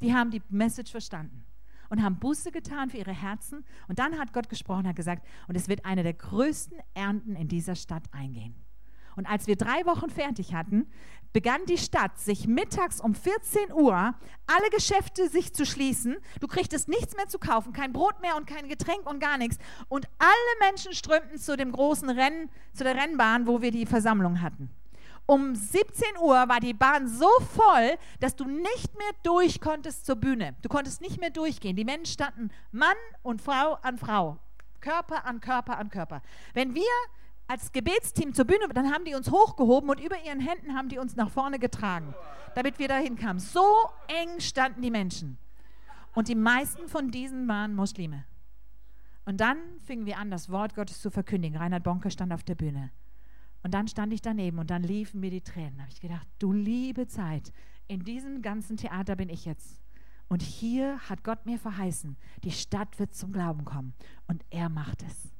Die haben die Message verstanden und haben Buße getan für ihre Herzen. Und dann hat Gott gesprochen, hat gesagt, und es wird eine der größten Ernten in dieser Stadt eingehen. Und als wir drei Wochen fertig hatten, begann die Stadt, sich mittags um 14 Uhr alle Geschäfte sich zu schließen. Du kriegtest nichts mehr zu kaufen, kein Brot mehr und kein Getränk und gar nichts. Und alle Menschen strömten zu dem großen Rennen, zu der Rennbahn, wo wir die Versammlung hatten. Um 17 Uhr war die Bahn so voll, dass du nicht mehr durch konntest zur Bühne. Du konntest nicht mehr durchgehen. Die Menschen standen Mann und Frau an Frau, Körper an Körper an Körper. Wenn wir als Gebetsteam zur Bühne, dann haben die uns hochgehoben und über ihren Händen haben die uns nach vorne getragen, damit wir dahin kamen. So eng standen die Menschen. Und die meisten von diesen waren Muslime. Und dann fingen wir an, das Wort Gottes zu verkündigen. Reinhard Bonke stand auf der Bühne. Und dann stand ich daneben und dann liefen mir die Tränen. Da habe ich gedacht, du liebe Zeit, in diesem ganzen Theater bin ich jetzt. Und hier hat Gott mir verheißen, die Stadt wird zum Glauben kommen. Und er macht es.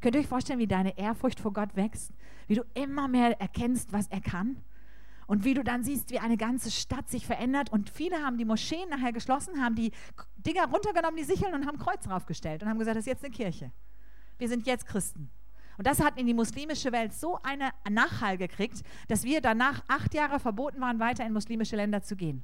Könnt ihr euch vorstellen, wie deine Ehrfurcht vor Gott wächst? Wie du immer mehr erkennst, was er kann? Und wie du dann siehst, wie eine ganze Stadt sich verändert. Und viele haben die Moscheen nachher geschlossen, haben die Dinger runtergenommen, die Sicheln und haben Kreuz draufgestellt und haben gesagt, das ist jetzt eine Kirche. Wir sind jetzt Christen. Und das hat in die muslimische Welt so eine Nachhall gekriegt, dass wir danach acht Jahre verboten waren, weiter in muslimische Länder zu gehen.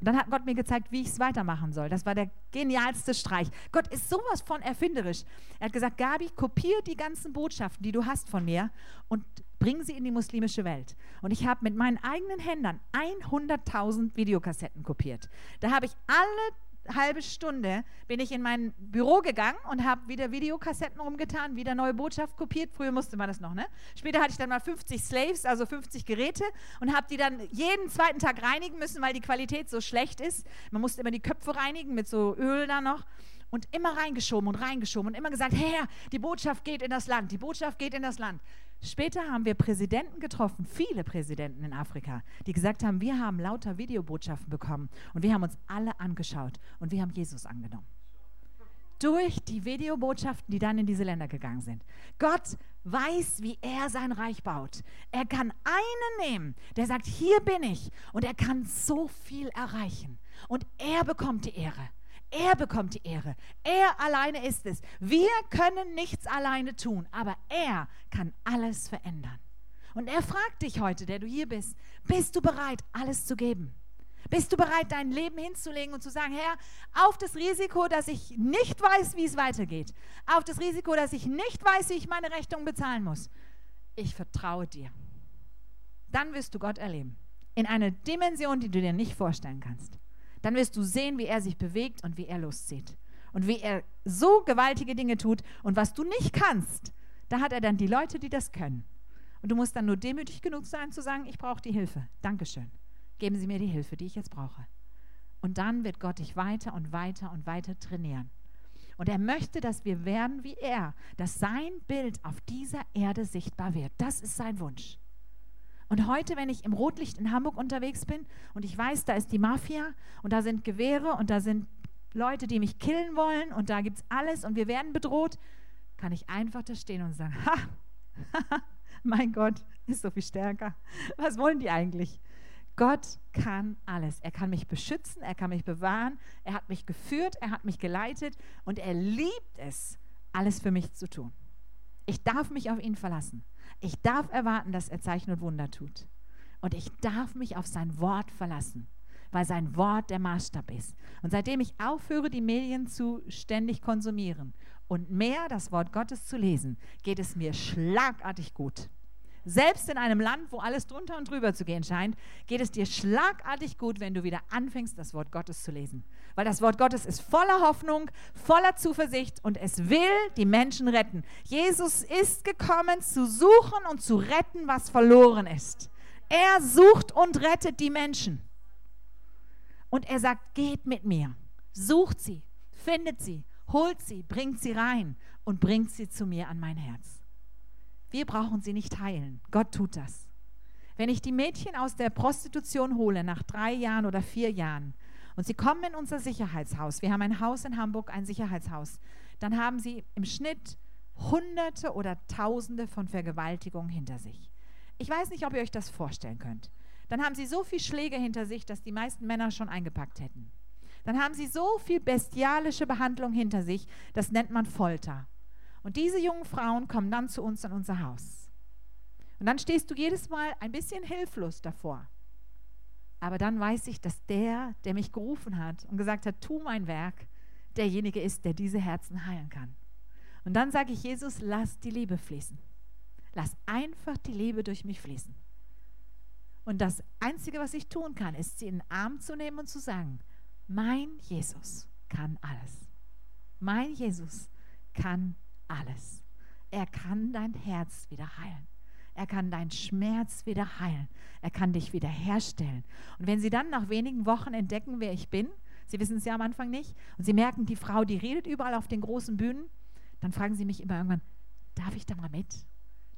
Und dann hat Gott mir gezeigt, wie ich es weitermachen soll. Das war der genialste Streich. Gott ist sowas von erfinderisch. Er hat gesagt, Gabi, kopier die ganzen Botschaften, die du hast von mir und bring sie in die muslimische Welt. Und ich habe mit meinen eigenen Händen 100.000 Videokassetten kopiert. Da habe ich alle halbe Stunde bin ich in mein Büro gegangen und habe wieder Videokassetten rumgetan, wieder neue Botschaft kopiert. Früher musste man das noch, ne? Später hatte ich dann mal 50 Slaves, also 50 Geräte und habe die dann jeden zweiten Tag reinigen müssen, weil die Qualität so schlecht ist. Man musste immer die Köpfe reinigen mit so Öl da noch und immer reingeschoben und reingeschoben und immer gesagt, Herr, die Botschaft geht in das Land, die Botschaft geht in das Land. Später haben wir Präsidenten getroffen, viele Präsidenten in Afrika, die gesagt haben, wir haben lauter Videobotschaften bekommen und wir haben uns alle angeschaut und wir haben Jesus angenommen. Durch die Videobotschaften, die dann in diese Länder gegangen sind. Gott weiß, wie er sein Reich baut. Er kann einen nehmen, der sagt, hier bin ich und er kann so viel erreichen. Und er bekommt die Ehre. Er bekommt die Ehre. Er alleine ist es. Wir können nichts alleine tun, aber er kann alles verändern. Und er fragt dich heute, der du hier bist, bist du bereit, alles zu geben? Bist du bereit, dein Leben hinzulegen und zu sagen, Herr, auf das Risiko, dass ich nicht weiß, wie es weitergeht, auf das Risiko, dass ich nicht weiß, wie ich meine Rechnung bezahlen muss, ich vertraue dir. Dann wirst du Gott erleben. In einer Dimension, die du dir nicht vorstellen kannst dann wirst du sehen, wie er sich bewegt und wie er loszieht. Und wie er so gewaltige Dinge tut. Und was du nicht kannst, da hat er dann die Leute, die das können. Und du musst dann nur demütig genug sein, zu sagen, ich brauche die Hilfe. Dankeschön. Geben Sie mir die Hilfe, die ich jetzt brauche. Und dann wird Gott dich weiter und weiter und weiter trainieren. Und er möchte, dass wir werden wie er, dass sein Bild auf dieser Erde sichtbar wird. Das ist sein Wunsch. Und heute, wenn ich im Rotlicht in Hamburg unterwegs bin und ich weiß, da ist die Mafia und da sind Gewehre und da sind Leute, die mich killen wollen und da gibt es alles und wir werden bedroht, kann ich einfach da stehen und sagen, ha, mein Gott ist so viel stärker. Was wollen die eigentlich? Gott kann alles. Er kann mich beschützen, er kann mich bewahren, er hat mich geführt, er hat mich geleitet und er liebt es, alles für mich zu tun. Ich darf mich auf ihn verlassen. Ich darf erwarten, dass er Zeichen und Wunder tut. Und ich darf mich auf sein Wort verlassen, weil sein Wort der Maßstab ist. Und seitdem ich aufhöre, die Medien zu ständig konsumieren und mehr das Wort Gottes zu lesen, geht es mir schlagartig gut. Selbst in einem Land, wo alles drunter und drüber zu gehen scheint, geht es dir schlagartig gut, wenn du wieder anfängst, das Wort Gottes zu lesen. Weil das Wort Gottes ist voller Hoffnung, voller Zuversicht und es will die Menschen retten. Jesus ist gekommen, zu suchen und zu retten, was verloren ist. Er sucht und rettet die Menschen. Und er sagt, geht mit mir, sucht sie, findet sie, holt sie, bringt sie rein und bringt sie zu mir an mein Herz. Wir brauchen sie nicht heilen. Gott tut das. Wenn ich die Mädchen aus der Prostitution hole nach drei Jahren oder vier Jahren und sie kommen in unser Sicherheitshaus, wir haben ein Haus in Hamburg, ein Sicherheitshaus, dann haben sie im Schnitt Hunderte oder Tausende von Vergewaltigungen hinter sich. Ich weiß nicht, ob ihr euch das vorstellen könnt. Dann haben sie so viele Schläge hinter sich, dass die meisten Männer schon eingepackt hätten. Dann haben sie so viel bestialische Behandlung hinter sich, das nennt man Folter. Und diese jungen Frauen kommen dann zu uns in unser Haus. Und dann stehst du jedes Mal ein bisschen hilflos davor. Aber dann weiß ich, dass der, der mich gerufen hat und gesagt hat, tu mein Werk, derjenige ist, der diese Herzen heilen kann. Und dann sage ich, Jesus, lass die Liebe fließen. Lass einfach die Liebe durch mich fließen. Und das Einzige, was ich tun kann, ist, sie in den Arm zu nehmen und zu sagen, mein Jesus kann alles. Mein Jesus kann alles. Er kann dein Herz wieder heilen. Er kann deinen Schmerz wieder heilen. Er kann dich wieder herstellen. Und wenn Sie dann nach wenigen Wochen entdecken, wer ich bin, Sie wissen es ja am Anfang nicht, und Sie merken, die Frau, die redet überall auf den großen Bühnen, dann fragen Sie mich immer irgendwann, darf ich da mal mit?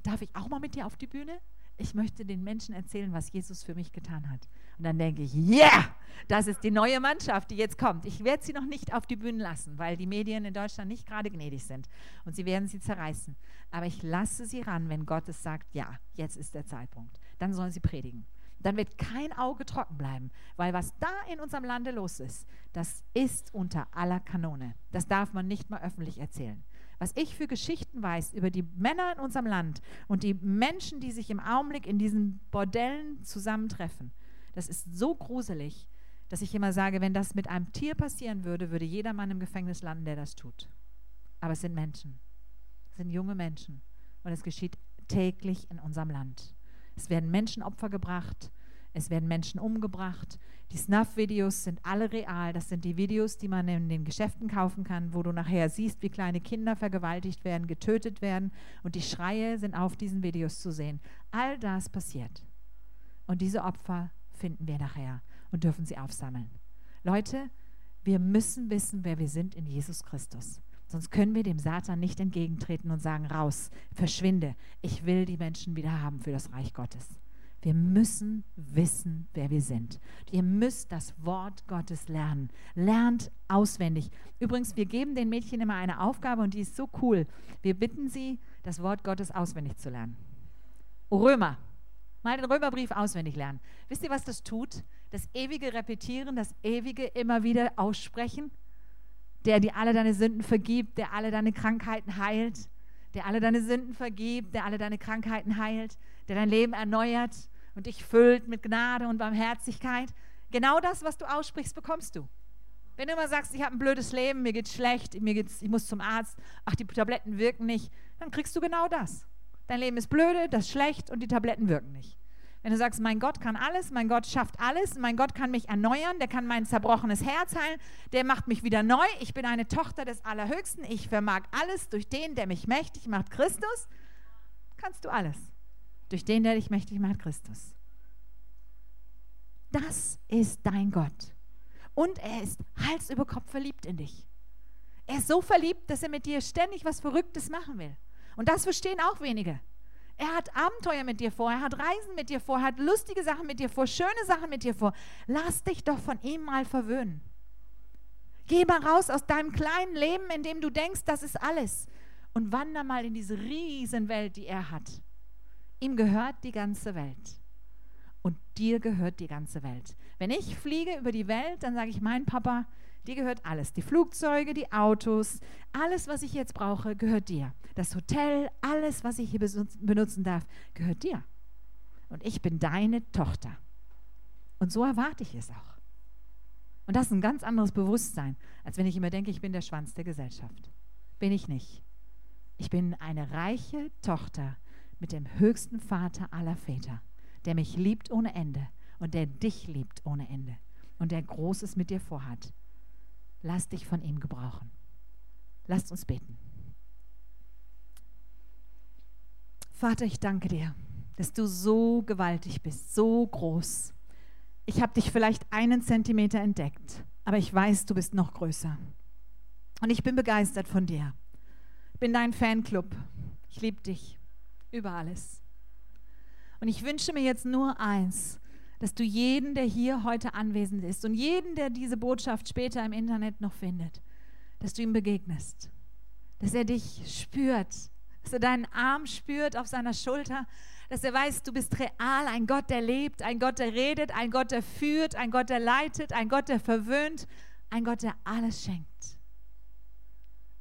Darf ich auch mal mit dir auf die Bühne? Ich möchte den Menschen erzählen, was Jesus für mich getan hat. Und dann denke ich, yeah, das ist die neue Mannschaft, die jetzt kommt. Ich werde sie noch nicht auf die Bühne lassen, weil die Medien in Deutschland nicht gerade gnädig sind. Und sie werden sie zerreißen. Aber ich lasse sie ran, wenn Gott es sagt, ja, jetzt ist der Zeitpunkt. Dann sollen sie predigen. Dann wird kein Auge trocken bleiben, weil was da in unserem Lande los ist, das ist unter aller Kanone. Das darf man nicht mal öffentlich erzählen was ich für Geschichten weiß über die Männer in unserem Land und die Menschen, die sich im Augenblick in diesen Bordellen zusammentreffen, das ist so gruselig, dass ich immer sage, wenn das mit einem Tier passieren würde, würde jeder Mann im Gefängnis landen, der das tut. Aber es sind Menschen, es sind junge Menschen und es geschieht täglich in unserem Land. Es werden Menschenopfer gebracht, es werden Menschen umgebracht. Die Snuff-Videos sind alle real. Das sind die Videos, die man in den Geschäften kaufen kann, wo du nachher siehst, wie kleine Kinder vergewaltigt werden, getötet werden. Und die Schreie sind auf diesen Videos zu sehen. All das passiert. Und diese Opfer finden wir nachher und dürfen sie aufsammeln. Leute, wir müssen wissen, wer wir sind in Jesus Christus. Sonst können wir dem Satan nicht entgegentreten und sagen, raus, verschwinde. Ich will die Menschen wieder haben für das Reich Gottes. Wir müssen wissen, wer wir sind. Ihr müsst das Wort Gottes lernen. Lernt auswendig. Übrigens, wir geben den Mädchen immer eine Aufgabe und die ist so cool. Wir bitten sie, das Wort Gottes auswendig zu lernen. Römer. Mal den Römerbrief auswendig lernen. Wisst ihr, was das tut? Das ewige Repetieren, das ewige immer wieder aussprechen. Der dir alle deine Sünden vergibt, der alle deine Krankheiten heilt der alle deine Sünden vergibt, der alle deine Krankheiten heilt, der dein Leben erneuert und dich füllt mit Gnade und Barmherzigkeit. Genau das, was du aussprichst, bekommst du. Wenn du immer sagst, ich habe ein blödes Leben, mir geht's schlecht, mir geht's, ich muss zum Arzt, ach, die Tabletten wirken nicht, dann kriegst du genau das. Dein Leben ist blöde, das ist schlecht und die Tabletten wirken nicht. Wenn du sagst, mein Gott kann alles, mein Gott schafft alles, mein Gott kann mich erneuern, der kann mein zerbrochenes Herz heilen, der macht mich wieder neu, ich bin eine Tochter des Allerhöchsten, ich vermag alles durch den, der mich mächtig macht, Christus, kannst du alles. Durch den, der dich mächtig macht, Christus. Das ist dein Gott. Und er ist Hals über Kopf verliebt in dich. Er ist so verliebt, dass er mit dir ständig was Verrücktes machen will. Und das verstehen auch wenige. Er hat Abenteuer mit dir vor, er hat Reisen mit dir vor, er hat lustige Sachen mit dir vor, schöne Sachen mit dir vor. Lass dich doch von ihm mal verwöhnen. Geh mal raus aus deinem kleinen Leben, in dem du denkst, das ist alles. Und wander mal in diese Riesenwelt, die er hat. Ihm gehört die ganze Welt. Und dir gehört die ganze Welt. Wenn ich fliege über die Welt, dann sage ich, mein Papa, Dir gehört alles. Die Flugzeuge, die Autos, alles, was ich jetzt brauche, gehört dir. Das Hotel, alles, was ich hier benutzen darf, gehört dir. Und ich bin deine Tochter. Und so erwarte ich es auch. Und das ist ein ganz anderes Bewusstsein, als wenn ich immer denke, ich bin der Schwanz der Gesellschaft. Bin ich nicht. Ich bin eine reiche Tochter mit dem höchsten Vater aller Väter, der mich liebt ohne Ende und der dich liebt ohne Ende und der Großes mit dir vorhat. Lass dich von ihm gebrauchen. Lasst uns beten. Vater, ich danke dir, dass du so gewaltig bist, so groß. Ich habe dich vielleicht einen Zentimeter entdeckt, aber ich weiß, du bist noch größer. Und ich bin begeistert von dir. Ich bin dein Fanclub. Ich liebe dich über alles. Und ich wünsche mir jetzt nur eins, dass du jeden, der hier heute anwesend ist und jeden, der diese Botschaft später im Internet noch findet, dass du ihm begegnest, dass er dich spürt, dass er deinen Arm spürt auf seiner Schulter, dass er weiß, du bist real, ein Gott, der lebt, ein Gott, der redet, ein Gott, der führt, ein Gott, der leitet, ein Gott, der verwöhnt, ein Gott, der alles schenkt.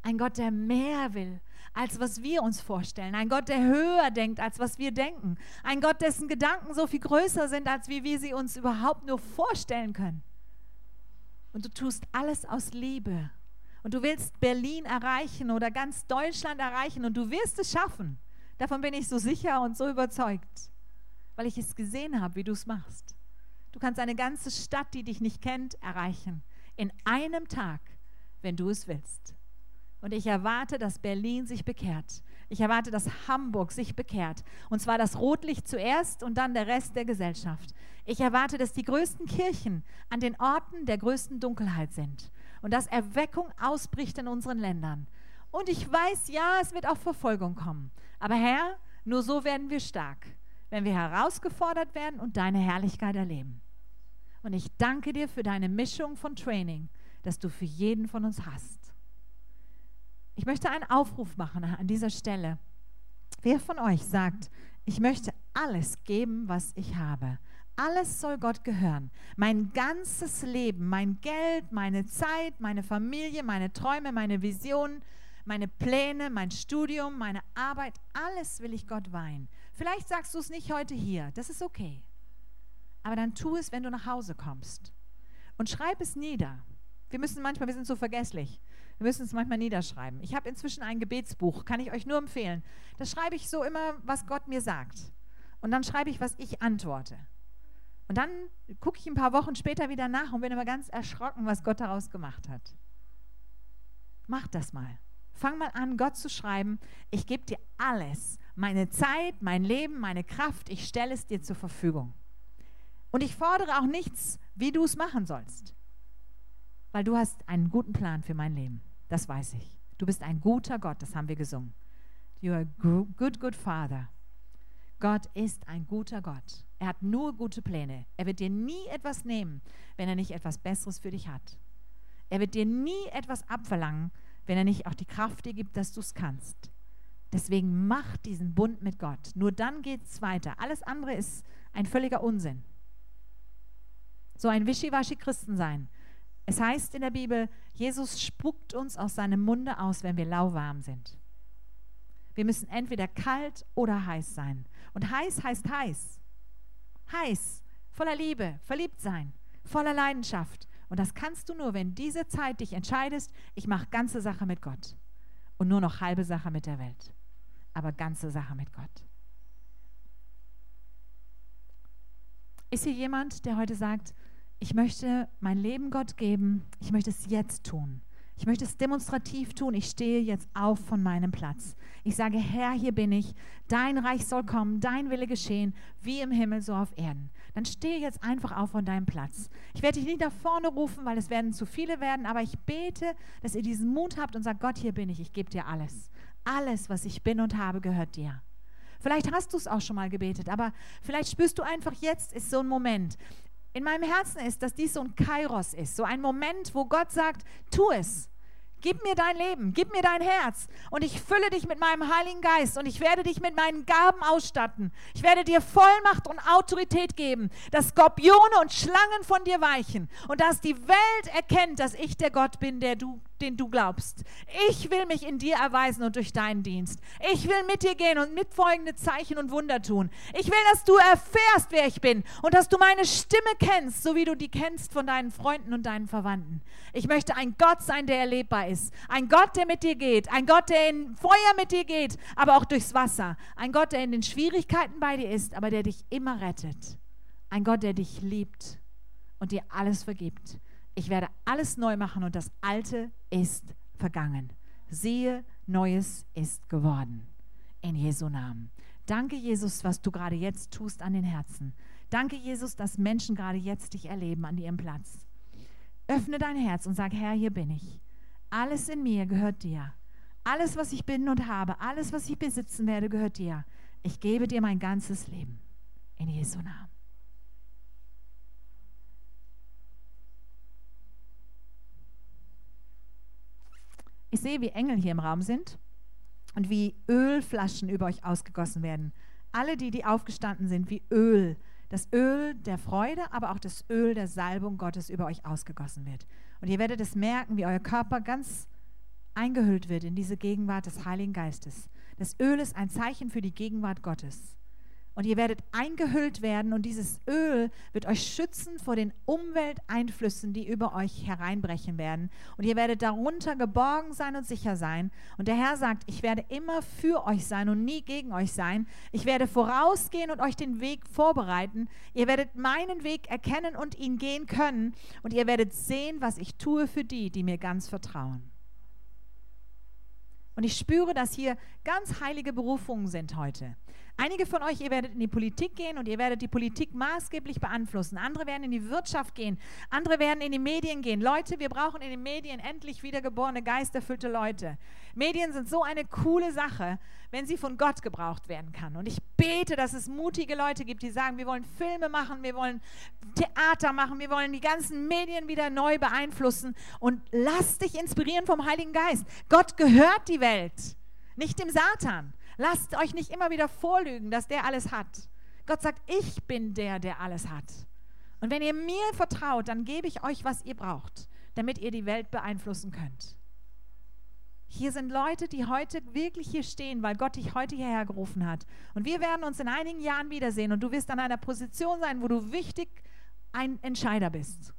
Ein Gott, der mehr will, als was wir uns vorstellen. Ein Gott, der höher denkt, als was wir denken. Ein Gott, dessen Gedanken so viel größer sind, als wie wir sie uns überhaupt nur vorstellen können. Und du tust alles aus Liebe. Und du willst Berlin erreichen oder ganz Deutschland erreichen und du wirst es schaffen. Davon bin ich so sicher und so überzeugt, weil ich es gesehen habe, wie du es machst. Du kannst eine ganze Stadt, die dich nicht kennt, erreichen. In einem Tag, wenn du es willst. Und ich erwarte, dass Berlin sich bekehrt. Ich erwarte, dass Hamburg sich bekehrt. Und zwar das Rotlicht zuerst und dann der Rest der Gesellschaft. Ich erwarte, dass die größten Kirchen an den Orten der größten Dunkelheit sind. Und dass Erweckung ausbricht in unseren Ländern. Und ich weiß, ja, es wird auch Verfolgung kommen. Aber Herr, nur so werden wir stark, wenn wir herausgefordert werden und deine Herrlichkeit erleben. Und ich danke dir für deine Mischung von Training, das du für jeden von uns hast. Ich möchte einen Aufruf machen an dieser Stelle. Wer von euch sagt, ich möchte alles geben, was ich habe? Alles soll Gott gehören. Mein ganzes Leben, mein Geld, meine Zeit, meine Familie, meine Träume, meine Visionen, meine Pläne, mein Studium, meine Arbeit, alles will ich Gott weihen. Vielleicht sagst du es nicht heute hier, das ist okay. Aber dann tu es, wenn du nach Hause kommst. Und schreib es nieder. Wir müssen manchmal, wir sind so vergesslich. Wir müssen es manchmal niederschreiben. Ich habe inzwischen ein Gebetsbuch, kann ich euch nur empfehlen. Da schreibe ich so immer, was Gott mir sagt. Und dann schreibe ich, was ich antworte. Und dann gucke ich ein paar Wochen später wieder nach und bin immer ganz erschrocken, was Gott daraus gemacht hat. Mach das mal. Fang mal an, Gott zu schreiben, ich gebe dir alles, meine Zeit, mein Leben, meine Kraft, ich stelle es dir zur Verfügung. Und ich fordere auch nichts, wie du es machen sollst, weil du hast einen guten Plan für mein Leben. Das weiß ich. Du bist ein guter Gott, das haben wir gesungen. You are a good, good Father. Gott ist ein guter Gott. Er hat nur gute Pläne. Er wird dir nie etwas nehmen, wenn er nicht etwas Besseres für dich hat. Er wird dir nie etwas abverlangen, wenn er nicht auch die Kraft dir gibt, dass du es kannst. Deswegen mach diesen Bund mit Gott. Nur dann geht es weiter. Alles andere ist ein völliger Unsinn. So ein wischiwaschi Christen sein, es heißt in der Bibel, Jesus spuckt uns aus seinem Munde aus, wenn wir lauwarm sind. Wir müssen entweder kalt oder heiß sein. Und heiß heißt heiß. Heiß, voller Liebe, verliebt sein, voller Leidenschaft. Und das kannst du nur, wenn diese Zeit dich entscheidest, ich mache ganze Sache mit Gott und nur noch halbe Sache mit der Welt. Aber ganze Sache mit Gott. Ist hier jemand, der heute sagt, ich möchte mein Leben Gott geben, ich möchte es jetzt tun. Ich möchte es demonstrativ tun. Ich stehe jetzt auf von meinem Platz. Ich sage, Herr, hier bin ich. Dein Reich soll kommen, dein Wille geschehen, wie im Himmel, so auf Erden. Dann stehe jetzt einfach auf von deinem Platz. Ich werde dich nicht nach vorne rufen, weil es werden zu viele werden, aber ich bete, dass ihr diesen Mut habt und sagt, Gott, hier bin ich. Ich gebe dir alles. Alles, was ich bin und habe, gehört dir. Vielleicht hast du es auch schon mal gebetet, aber vielleicht spürst du einfach, jetzt ist so ein Moment in meinem Herzen ist, dass dies so ein Kairos ist, so ein Moment, wo Gott sagt, tu es. Gib mir dein Leben, gib mir dein Herz und ich fülle dich mit meinem Heiligen Geist und ich werde dich mit meinen Gaben ausstatten. Ich werde dir Vollmacht und Autorität geben, dass Skorpione und Schlangen von dir weichen und dass die Welt erkennt, dass ich der Gott bin, der du den du glaubst. Ich will mich in dir erweisen und durch deinen Dienst. Ich will mit dir gehen und mit folgende Zeichen und Wunder tun. Ich will, dass du erfährst, wer ich bin und dass du meine Stimme kennst, so wie du die kennst von deinen Freunden und deinen Verwandten. Ich möchte ein Gott sein, der erlebbar ist. Ein Gott, der mit dir geht. Ein Gott, der in Feuer mit dir geht, aber auch durchs Wasser. Ein Gott, der in den Schwierigkeiten bei dir ist, aber der dich immer rettet. Ein Gott, der dich liebt und dir alles vergibt. Ich werde alles neu machen und das Alte ist vergangen. Siehe, Neues ist geworden. In Jesu Namen. Danke, Jesus, was du gerade jetzt tust an den Herzen. Danke, Jesus, dass Menschen gerade jetzt dich erleben an ihrem Platz. Öffne dein Herz und sag, Herr, hier bin ich. Alles in mir gehört dir. Alles, was ich bin und habe, alles, was ich besitzen werde, gehört dir. Ich gebe dir mein ganzes Leben. In Jesu Namen. Ich sehe, wie Engel hier im Raum sind und wie Ölflaschen über euch ausgegossen werden. Alle die, die aufgestanden sind, wie Öl. Das Öl der Freude, aber auch das Öl der Salbung Gottes über euch ausgegossen wird. Und ihr werdet es merken, wie euer Körper ganz eingehüllt wird in diese Gegenwart des Heiligen Geistes. Das Öl ist ein Zeichen für die Gegenwart Gottes und ihr werdet eingehüllt werden und dieses Öl wird euch schützen vor den Umwelteinflüssen, die über euch hereinbrechen werden. Und ihr werdet darunter geborgen sein und sicher sein. Und der Herr sagt, ich werde immer für euch sein und nie gegen euch sein. Ich werde vorausgehen und euch den Weg vorbereiten. Ihr werdet meinen Weg erkennen und ihn gehen können. Und ihr werdet sehen, was ich tue für die, die mir ganz vertrauen. Und ich spüre, dass hier ganz heilige Berufungen sind heute. Einige von euch, ihr werdet in die Politik gehen und ihr werdet die Politik maßgeblich beeinflussen. Andere werden in die Wirtschaft gehen. Andere werden in die Medien gehen. Leute, wir brauchen in den Medien endlich wiedergeborene, geisterfüllte Leute. Medien sind so eine coole Sache, wenn sie von Gott gebraucht werden kann. Und ich bete, dass es mutige Leute gibt, die sagen, wir wollen Filme machen, wir wollen Theater machen, wir wollen die ganzen Medien wieder neu beeinflussen. Und lass dich inspirieren vom Heiligen Geist. Gott gehört die Welt, nicht dem Satan. Lasst euch nicht immer wieder vorlügen, dass der alles hat. Gott sagt, ich bin der, der alles hat. Und wenn ihr mir vertraut, dann gebe ich euch, was ihr braucht, damit ihr die Welt beeinflussen könnt. Hier sind Leute, die heute wirklich hier stehen, weil Gott dich heute hierher gerufen hat. Und wir werden uns in einigen Jahren wiedersehen und du wirst an einer Position sein, wo du wichtig ein Entscheider bist.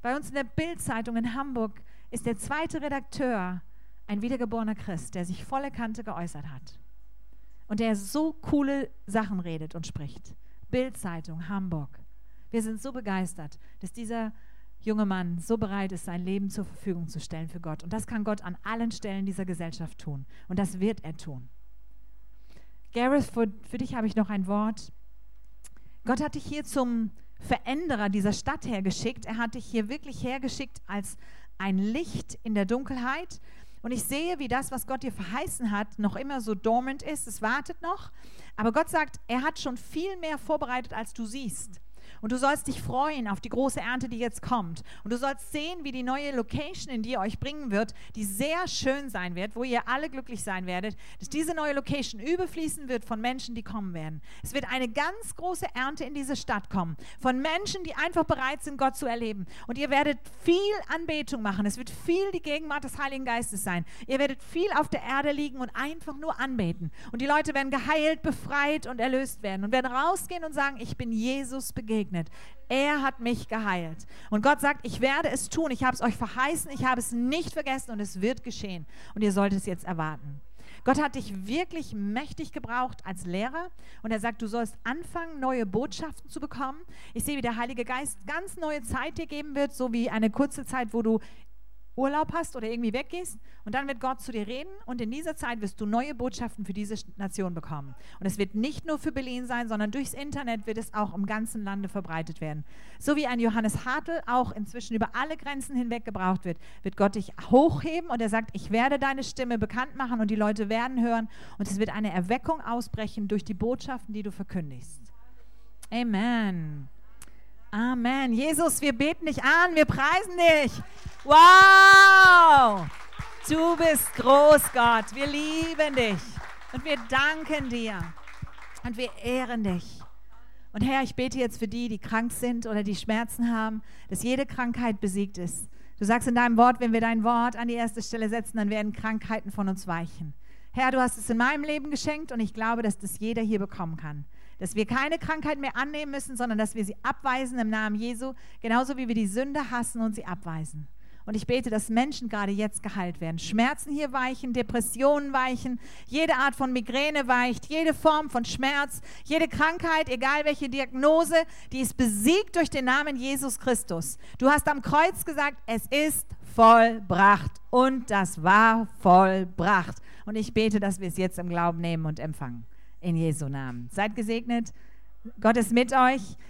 Bei uns in der Bildzeitung in Hamburg ist der zweite Redakteur ein wiedergeborener Christ, der sich volle Kante geäußert hat und der so coole Sachen redet und spricht. Bildzeitung, Hamburg. Wir sind so begeistert, dass dieser junge Mann so bereit ist, sein Leben zur Verfügung zu stellen für Gott. Und das kann Gott an allen Stellen dieser Gesellschaft tun. Und das wird er tun. Gareth, für, für dich habe ich noch ein Wort. Gott hat dich hier zum Veränderer dieser Stadt hergeschickt. Er hat dich hier wirklich hergeschickt als ein Licht in der Dunkelheit, und ich sehe, wie das, was Gott dir verheißen hat, noch immer so dormant ist. Es wartet noch. Aber Gott sagt, er hat schon viel mehr vorbereitet, als du siehst. Und du sollst dich freuen auf die große Ernte, die jetzt kommt. Und du sollst sehen, wie die neue Location in dir euch bringen wird, die sehr schön sein wird, wo ihr alle glücklich sein werdet, dass diese neue Location überfließen wird von Menschen, die kommen werden. Es wird eine ganz große Ernte in diese Stadt kommen, von Menschen, die einfach bereit sind, Gott zu erleben. Und ihr werdet viel Anbetung machen. Es wird viel die Gegenwart des Heiligen Geistes sein. Ihr werdet viel auf der Erde liegen und einfach nur anbeten. Und die Leute werden geheilt, befreit und erlöst werden und werden rausgehen und sagen, ich bin Jesus begegnet gesegnet. Er hat mich geheilt. Und Gott sagt, ich werde es tun. Ich habe es euch verheißen. Ich habe es nicht vergessen und es wird geschehen. Und ihr solltet es jetzt erwarten. Gott hat dich wirklich mächtig gebraucht als Lehrer und er sagt, du sollst anfangen, neue Botschaften zu bekommen. Ich sehe, wie der Heilige Geist ganz neue Zeit dir geben wird, so wie eine kurze Zeit, wo du Urlaub hast oder irgendwie weggehst und dann wird Gott zu dir reden und in dieser Zeit wirst du neue Botschaften für diese Nation bekommen. Und es wird nicht nur für Berlin sein, sondern durchs Internet wird es auch im ganzen Lande verbreitet werden. So wie ein Johannes Hartl auch inzwischen über alle Grenzen hinweg gebraucht wird, wird Gott dich hochheben und er sagt, ich werde deine Stimme bekannt machen und die Leute werden hören und es wird eine Erweckung ausbrechen durch die Botschaften, die du verkündigst. Amen. Amen. Jesus, wir beten dich an, wir preisen dich. Wow! Du bist groß, Gott. Wir lieben dich und wir danken dir und wir ehren dich. Und Herr, ich bete jetzt für die, die krank sind oder die Schmerzen haben, dass jede Krankheit besiegt ist, Du sagst in deinem Wort, wenn wir dein Wort an die erste Stelle setzen, dann werden Krankheiten von uns weichen. Herr, du hast es in meinem Leben geschenkt und ich glaube, dass das jeder hier bekommen kann. Dass wir keine Krankheit mehr annehmen müssen, sondern dass wir sie abweisen im Namen Jesu, genauso wie wir die Sünde hassen und sie abweisen. Und ich bete, dass Menschen gerade jetzt geheilt werden. Schmerzen hier weichen, Depressionen weichen, jede Art von Migräne weicht, jede Form von Schmerz, jede Krankheit, egal welche Diagnose, die ist besiegt durch den Namen Jesus Christus. Du hast am Kreuz gesagt, es ist vollbracht. Und das war vollbracht. Und ich bete, dass wir es jetzt im Glauben nehmen und empfangen. In Jesu Namen. Seid gesegnet. Gott ist mit euch.